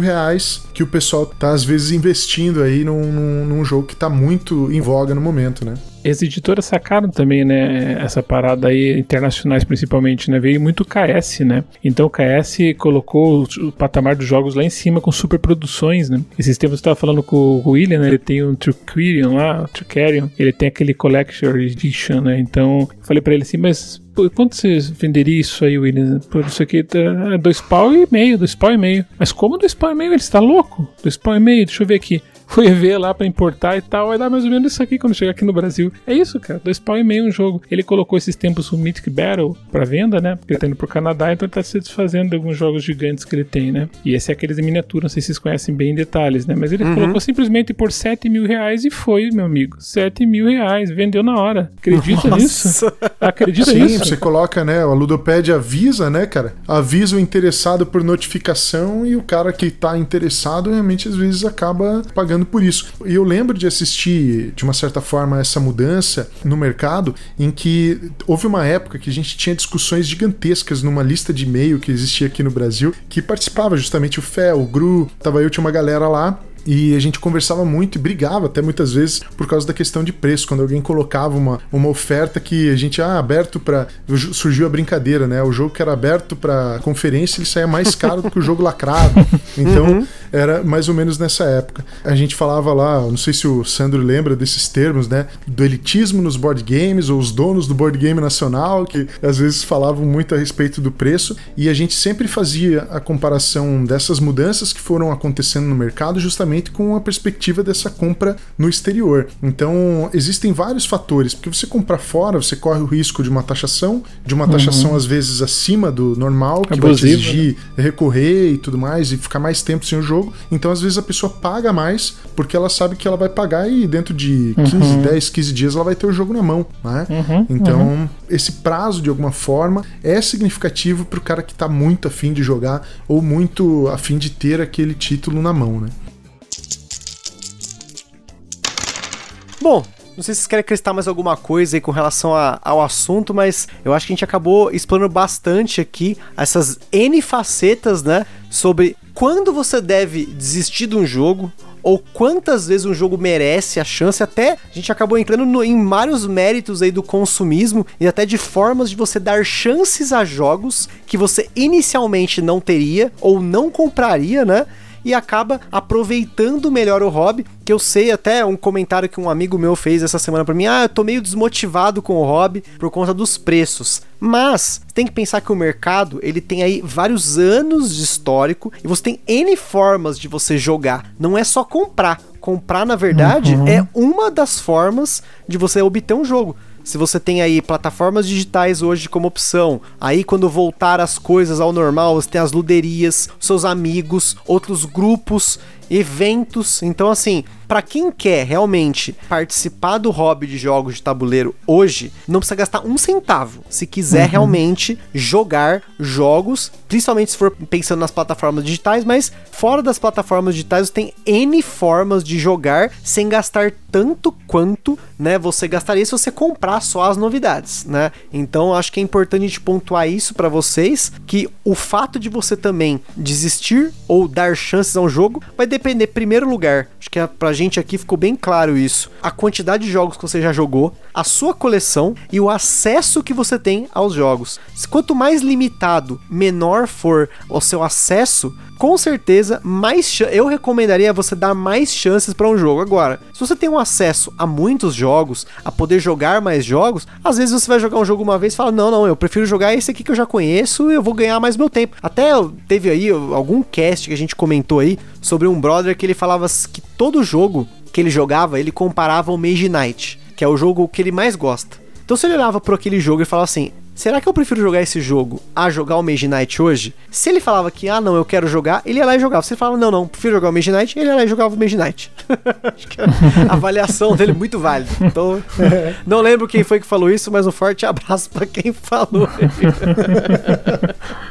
reais que o pessoal tá às vezes investindo aí num, num, num jogo que tá muito em voga no momento, né? As editoras sacaram também, né, essa parada aí, internacionais principalmente, né, veio muito KS, né, então o KS colocou o patamar dos jogos lá em cima com super produções, né, esses tempos eu tava falando com o William, né, ele tem um Trickerion lá, o Trickerion, ele tem aquele Collection Edition, né, então falei pra ele assim, mas quanto você venderia isso aí, William? Por isso aqui é dois pau e meio, dois pau e meio. Mas como dois pau e meio? Ele está louco? Dois pau e meio, deixa eu ver aqui fui ver lá para importar e tal, vai dar mais ou menos isso aqui quando chegar aqui no Brasil. É isso, cara, dois pau e meio um jogo. Ele colocou esses tempos o Mythic Battle para venda, né? Porque ele tá indo pro Canadá, então ele tá se desfazendo de alguns jogos gigantes que ele tem, né? E esse é aqueles em miniatura, não sei se vocês conhecem bem em detalhes, né? Mas ele uhum. colocou simplesmente por 7 mil reais e foi, meu amigo. 7 mil reais, vendeu na hora. Acredita Nossa. nisso? Acredita Sim, nisso? você coloca, né? A Ludopad avisa, né, cara? Avisa o interessado por notificação e o cara que tá interessado realmente às vezes acaba pagando por isso. E eu lembro de assistir, de uma certa forma, essa mudança no mercado, em que houve uma época que a gente tinha discussões gigantescas numa lista de e-mail que existia aqui no Brasil, que participava justamente o Fé, o Gru, tava eu, tinha uma galera lá, e a gente conversava muito e brigava até muitas vezes por causa da questão de preço. Quando alguém colocava uma, uma oferta que a gente, ah, aberto para Surgiu a brincadeira, né? O jogo que era aberto para conferência ele saía mais caro do que o jogo lacrado. Então, uhum. era mais ou menos nessa época. A gente falava lá, não sei se o Sandro lembra desses termos, né? Do elitismo nos board games, ou os donos do board game nacional, que às vezes falavam muito a respeito do preço. E a gente sempre fazia a comparação dessas mudanças que foram acontecendo no mercado justamente com a perspectiva dessa compra no exterior. Então, existem vários fatores, porque você comprar fora, você corre o risco de uma taxação, de uma taxação uhum. às vezes acima do normal, que Abusivo, vai te exigir né? recorrer e tudo mais, e ficar mais tempo sem o jogo. Então, às vezes a pessoa paga mais, porque ela sabe que ela vai pagar e dentro de 15, uhum. 10, 15 dias ela vai ter o jogo na mão, né? Uhum. Então, uhum. esse prazo, de alguma forma, é significativo para o cara que está muito afim de jogar ou muito afim de ter aquele título na mão, né? Bom, não sei se vocês querem acrescentar mais alguma coisa aí com relação a, ao assunto, mas eu acho que a gente acabou explorando bastante aqui essas N facetas, né? Sobre quando você deve desistir de um jogo, ou quantas vezes um jogo merece a chance, até a gente acabou entrando no, em vários méritos aí do consumismo e até de formas de você dar chances a jogos que você inicialmente não teria ou não compraria, né? E acaba aproveitando melhor o hobby. Que eu sei até um comentário que um amigo meu fez essa semana para mim: ah, eu tô meio desmotivado com o hobby por conta dos preços. Mas tem que pensar que o mercado ele tem aí vários anos de histórico e você tem N formas de você jogar. Não é só comprar. Comprar, na verdade, uhum. é uma das formas de você obter um jogo. Se você tem aí plataformas digitais hoje como opção, aí quando voltar as coisas ao normal, você tem as luderias, seus amigos, outros grupos eventos. Então, assim, para quem quer realmente participar do hobby de jogos de tabuleiro hoje, não precisa gastar um centavo. Se quiser uhum. realmente jogar jogos, principalmente se for pensando nas plataformas digitais, mas fora das plataformas digitais, tem N formas de jogar sem gastar tanto quanto, né, você gastaria se você comprar só as novidades, né? Então, acho que é importante a gente pontuar isso para vocês, que o fato de você também desistir ou dar chances a um jogo vai depender, primeiro lugar, acho que é pra gente aqui ficou bem claro isso, a quantidade de jogos que você já jogou, a sua coleção e o acesso que você tem aos jogos. Quanto mais limitado, menor for o seu acesso, com certeza, mais eu recomendaria você dar mais chances para um jogo. Agora, se você tem um acesso a muitos jogos, a poder jogar mais jogos, às vezes você vai jogar um jogo uma vez e fala: Não, não, eu prefiro jogar esse aqui que eu já conheço e eu vou ganhar mais meu tempo. Até teve aí algum cast que a gente comentou aí sobre um brother que ele falava que todo jogo que ele jogava, ele comparava ao Mage Knight, que é o jogo que ele mais gosta. Então se ele olhava para aquele jogo e falava assim: será que eu prefiro jogar esse jogo a jogar o Mage Knight hoje? Se ele falava que, ah, não, eu quero jogar, ele ia lá e jogava. Se ele falava, não, não, prefiro jogar o Mage Knight, ele ia lá e jogava o Mage Knight. Acho que a avaliação dele é muito válida. Então, não lembro quem foi que falou isso, mas um forte abraço para quem falou.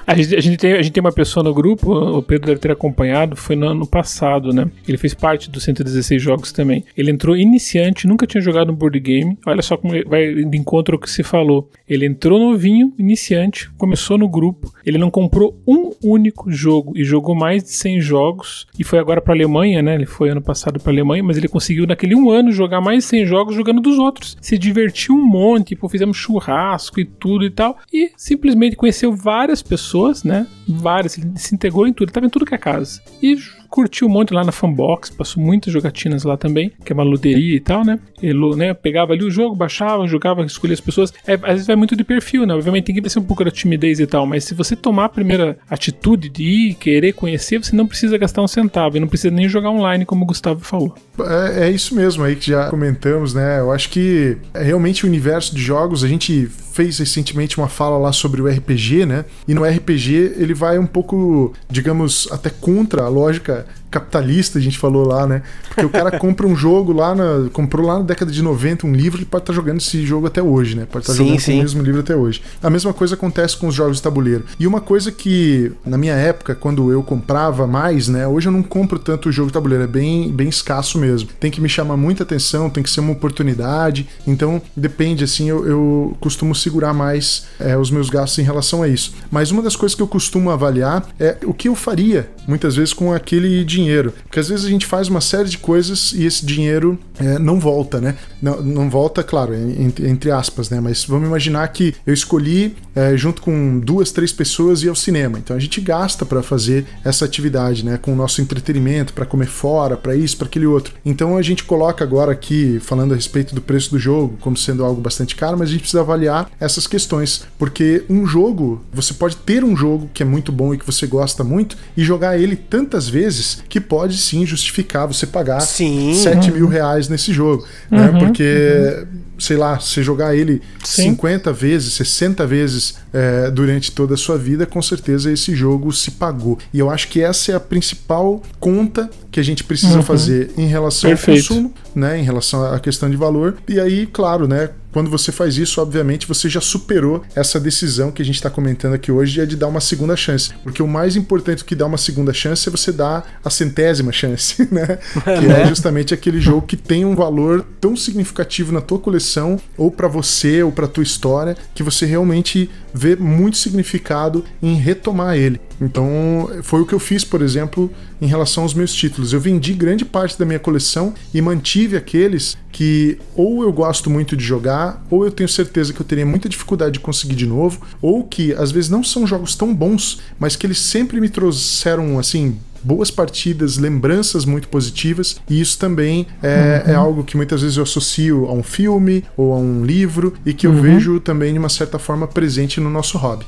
a, gente, a, gente tem, a gente tem uma pessoa no grupo, o Pedro deve ter acompanhado, foi no ano passado, né? Ele fez parte dos 116 jogos também. Ele entrou iniciante, nunca tinha jogado um board game. Olha só como vai de encontro ao que se falou. Ele entrou no novinho, iniciante, começou no grupo. Ele não comprou um único jogo e jogou mais de 100 jogos. E foi agora para Alemanha, né? Ele foi ano passado para Alemanha, mas ele conseguiu naquele um ano jogar mais de 100 jogos jogando dos outros. Se divertiu um monte, tipo, fizemos churrasco e tudo e tal. E simplesmente conheceu várias pessoas, né? Várias, ele se integrou em tudo, ele tava em tudo que é casa. E curtiu muito lá na Fanbox, passou muitas jogatinas lá também, que é uma luderia e tal, né? Ele né, pegava ali o jogo, baixava, jogava, escolhia as pessoas. É, às vezes vai muito de perfil, né? Obviamente tem que ver um pouco da timidez e tal, mas se você tomar a primeira atitude de ir, querer conhecer, você não precisa gastar um centavo e não precisa nem jogar online, como o Gustavo falou. É, é isso mesmo aí que já comentamos, né? Eu acho que é realmente o universo de jogos, a gente fez recentemente uma fala lá sobre o RPG, né? E no RPG ele vai um pouco, digamos, até contra a lógica capitalista, a gente falou lá, né? Porque o cara compra um jogo lá na. Comprou lá na década de 90 um livro, ele pode estar tá jogando esse jogo até hoje, né? Pode estar tá jogando sim. o mesmo livro até hoje. A mesma coisa acontece com os jogos de tabuleiro. E uma coisa que, na minha época, quando eu comprava mais, né? Hoje eu não compro tanto o jogo de tabuleiro, é bem, bem escasso mesmo. Tem que me chamar muita atenção, tem que ser uma oportunidade. Então, depende, assim, eu, eu costumo segurar mais é, os meus gastos em relação a isso. Mas uma das coisas que eu costumo avaliar é o que eu faria, muitas vezes, com aquele dinheiro dinheiro. Porque às vezes a gente faz uma série de coisas e esse dinheiro é, não volta, né? Não, não volta, claro, entre, entre, aspas, né? Mas vamos imaginar que eu escolhi, é, junto com duas, três pessoas, ir ao cinema. Então a gente gasta para fazer essa atividade, né? Com o nosso entretenimento, para comer fora, para isso, para aquele outro. Então a gente coloca agora aqui, falando a respeito do preço do jogo, como sendo algo bastante caro, mas a gente precisa avaliar essas questões. Porque um jogo, você pode ter um jogo que é muito bom e que você gosta muito e jogar ele tantas vezes que pode sim justificar você pagar sim. 7 mil reais nesse jogo. Né? Uhum, Porque, uhum. sei lá, se jogar ele sim. 50 vezes, 60 vezes é, durante toda a sua vida, com certeza esse jogo se pagou. E eu acho que essa é a principal conta que a gente precisa uhum. fazer em relação Perfeito. ao consumo, né? Em relação à questão de valor. E aí, claro, né? Quando você faz isso, obviamente, você já superou essa decisão que a gente está comentando aqui hoje, é de dar uma segunda chance. Porque o mais importante que dar uma segunda chance é você dar a centésima chance, né? que é né? justamente aquele jogo que tem um valor tão significativo na tua coleção, ou para você, ou para tua história, que você realmente vê muito significado em retomar ele. Então, foi o que eu fiz, por exemplo, em relação aos meus títulos. Eu vendi grande parte da minha coleção e mantive aqueles que ou eu gosto muito de jogar, ou eu tenho certeza que eu teria muita dificuldade de conseguir de novo, ou que às vezes não são jogos tão bons, mas que eles sempre me trouxeram assim boas partidas, lembranças muito positivas, e isso também é, uhum. é, algo que muitas vezes eu associo a um filme ou a um livro e que eu uhum. vejo também de uma certa forma presente no nosso hobby.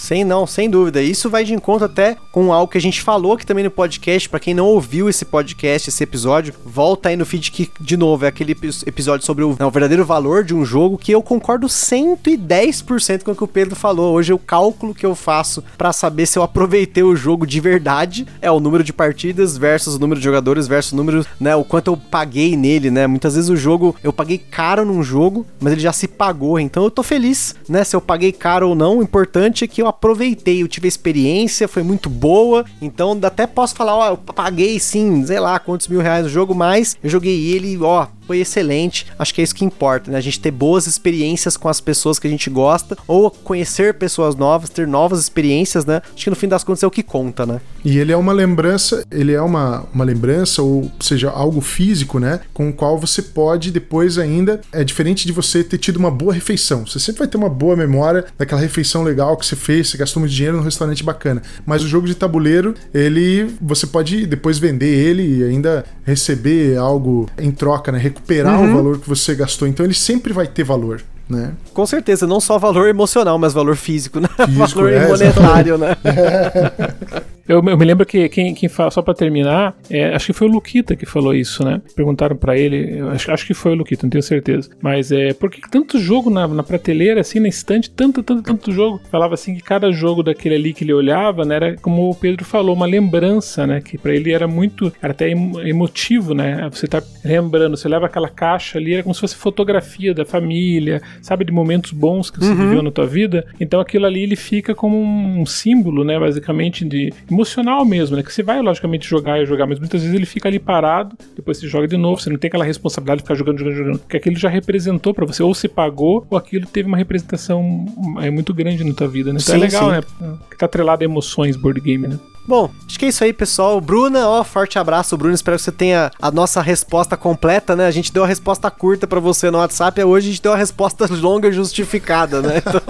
Sem não, sem dúvida. Isso vai de encontro até com algo que a gente falou aqui também no podcast. Para quem não ouviu esse podcast, esse episódio, volta aí no feed que, de novo, é aquele episódio sobre o, não, o verdadeiro valor de um jogo que eu concordo 110% com o que o Pedro falou. Hoje o cálculo que eu faço para saber se eu aproveitei o jogo de verdade é o número de partidas versus o número de jogadores versus o número, né, o quanto eu paguei nele, né? Muitas vezes o jogo, eu paguei caro num jogo, mas ele já se pagou. Então eu tô feliz, né? Se eu paguei caro ou não, o importante é que eu aproveitei, eu tive a experiência, foi muito boa, então até posso falar, ó, eu paguei sim, sei lá quantos mil reais no jogo, mas eu joguei ele, ó, foi excelente. Acho que é isso que importa, né? A gente ter boas experiências com as pessoas que a gente gosta, ou conhecer pessoas novas, ter novas experiências, né? Acho que no fim das contas é o que conta, né? E ele é uma lembrança, ele é uma, uma lembrança, ou seja, algo físico, né? Com o qual você pode depois ainda. É diferente de você ter tido uma boa refeição. Você sempre vai ter uma boa memória daquela refeição legal que você fez, você gastou muito dinheiro num restaurante bacana. Mas o jogo de tabuleiro, ele. Você pode depois vender ele e ainda receber algo em troca, né? Recuperar uhum. o valor que você gastou. Então ele sempre vai ter valor. Né? Com certeza, não só valor emocional, mas valor físico, né? Físico, valor é, monetário, né? Eu, eu me lembro que quem, quem fala, só pra terminar, é, acho que foi o Luquita que falou isso, né? Perguntaram pra ele, eu acho, acho que foi o Luquita, não tenho certeza. Mas é, por que tanto jogo na, na prateleira, assim, na estante, tanto, tanto, tanto jogo? Falava assim que cada jogo daquele ali que ele olhava, né, era como o Pedro falou, uma lembrança, né? Que pra ele era muito, era até emotivo, né? Você tá lembrando, você leva aquela caixa ali, era como se fosse fotografia da família, sabe, de momentos bons que você uhum. viveu na tua vida. Então aquilo ali ele fica como um símbolo, né, basicamente de emocional mesmo, né? Que você vai, logicamente, jogar e jogar, mas muitas vezes ele fica ali parado, depois você joga de novo, você não tem aquela responsabilidade de ficar jogando, jogando, jogando. Porque aquilo já representou para você, ou se pagou, ou aquilo teve uma representação é, muito grande na tua vida, né? Então é sim, é legal, sim. né? Que tá atrelado a emoções board game, né? Bom, acho que é isso aí, pessoal. Bruna, ó, forte abraço, Bruna. Espero que você tenha a nossa resposta completa, né? A gente deu a resposta curta para você no WhatsApp, e hoje a gente deu a resposta longa e justificada, né? Então,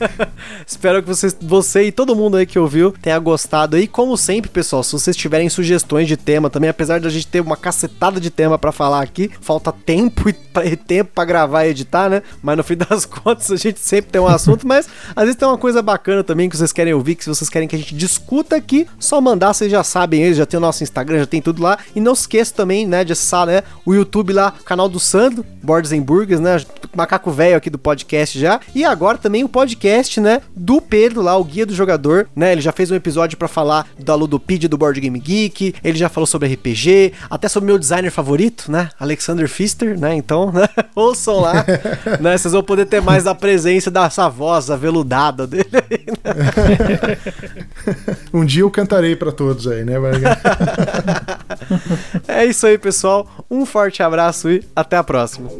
espero que você, você e todo mundo aí que ouviu tenha gostado aí. Como sempre, pessoal, se vocês tiverem sugestões de tema também, apesar de a gente ter uma cacetada de tema para falar aqui, falta tempo e, e tempo para gravar e editar, né? Mas no fim das contas a gente sempre tem um assunto, mas às vezes tem uma coisa bacana também que vocês querem ouvir, que vocês querem que a gente discuta aqui, só mandar, vocês já sabem, já tem o nosso Instagram, já tem tudo lá. E não esqueça também, né, de acessar, né, o YouTube lá, o canal do Sandro, Bordes Burgers, né, macaco velho aqui do podcast já. E agora também o podcast, né, do Pedro lá, o Guia do Jogador, né, ele já fez um episódio para falar da Ludopedia do Board Game Geek, ele já falou sobre RPG, até sobre meu designer favorito, né, Alexander Pfister, né, então, né, ouçam lá, né, vocês vão poder ter mais da presença dessa voz aveludada dele aí, né? um dia eu cantarei para todos aí, né? é isso aí, pessoal. Um forte abraço e até a próxima.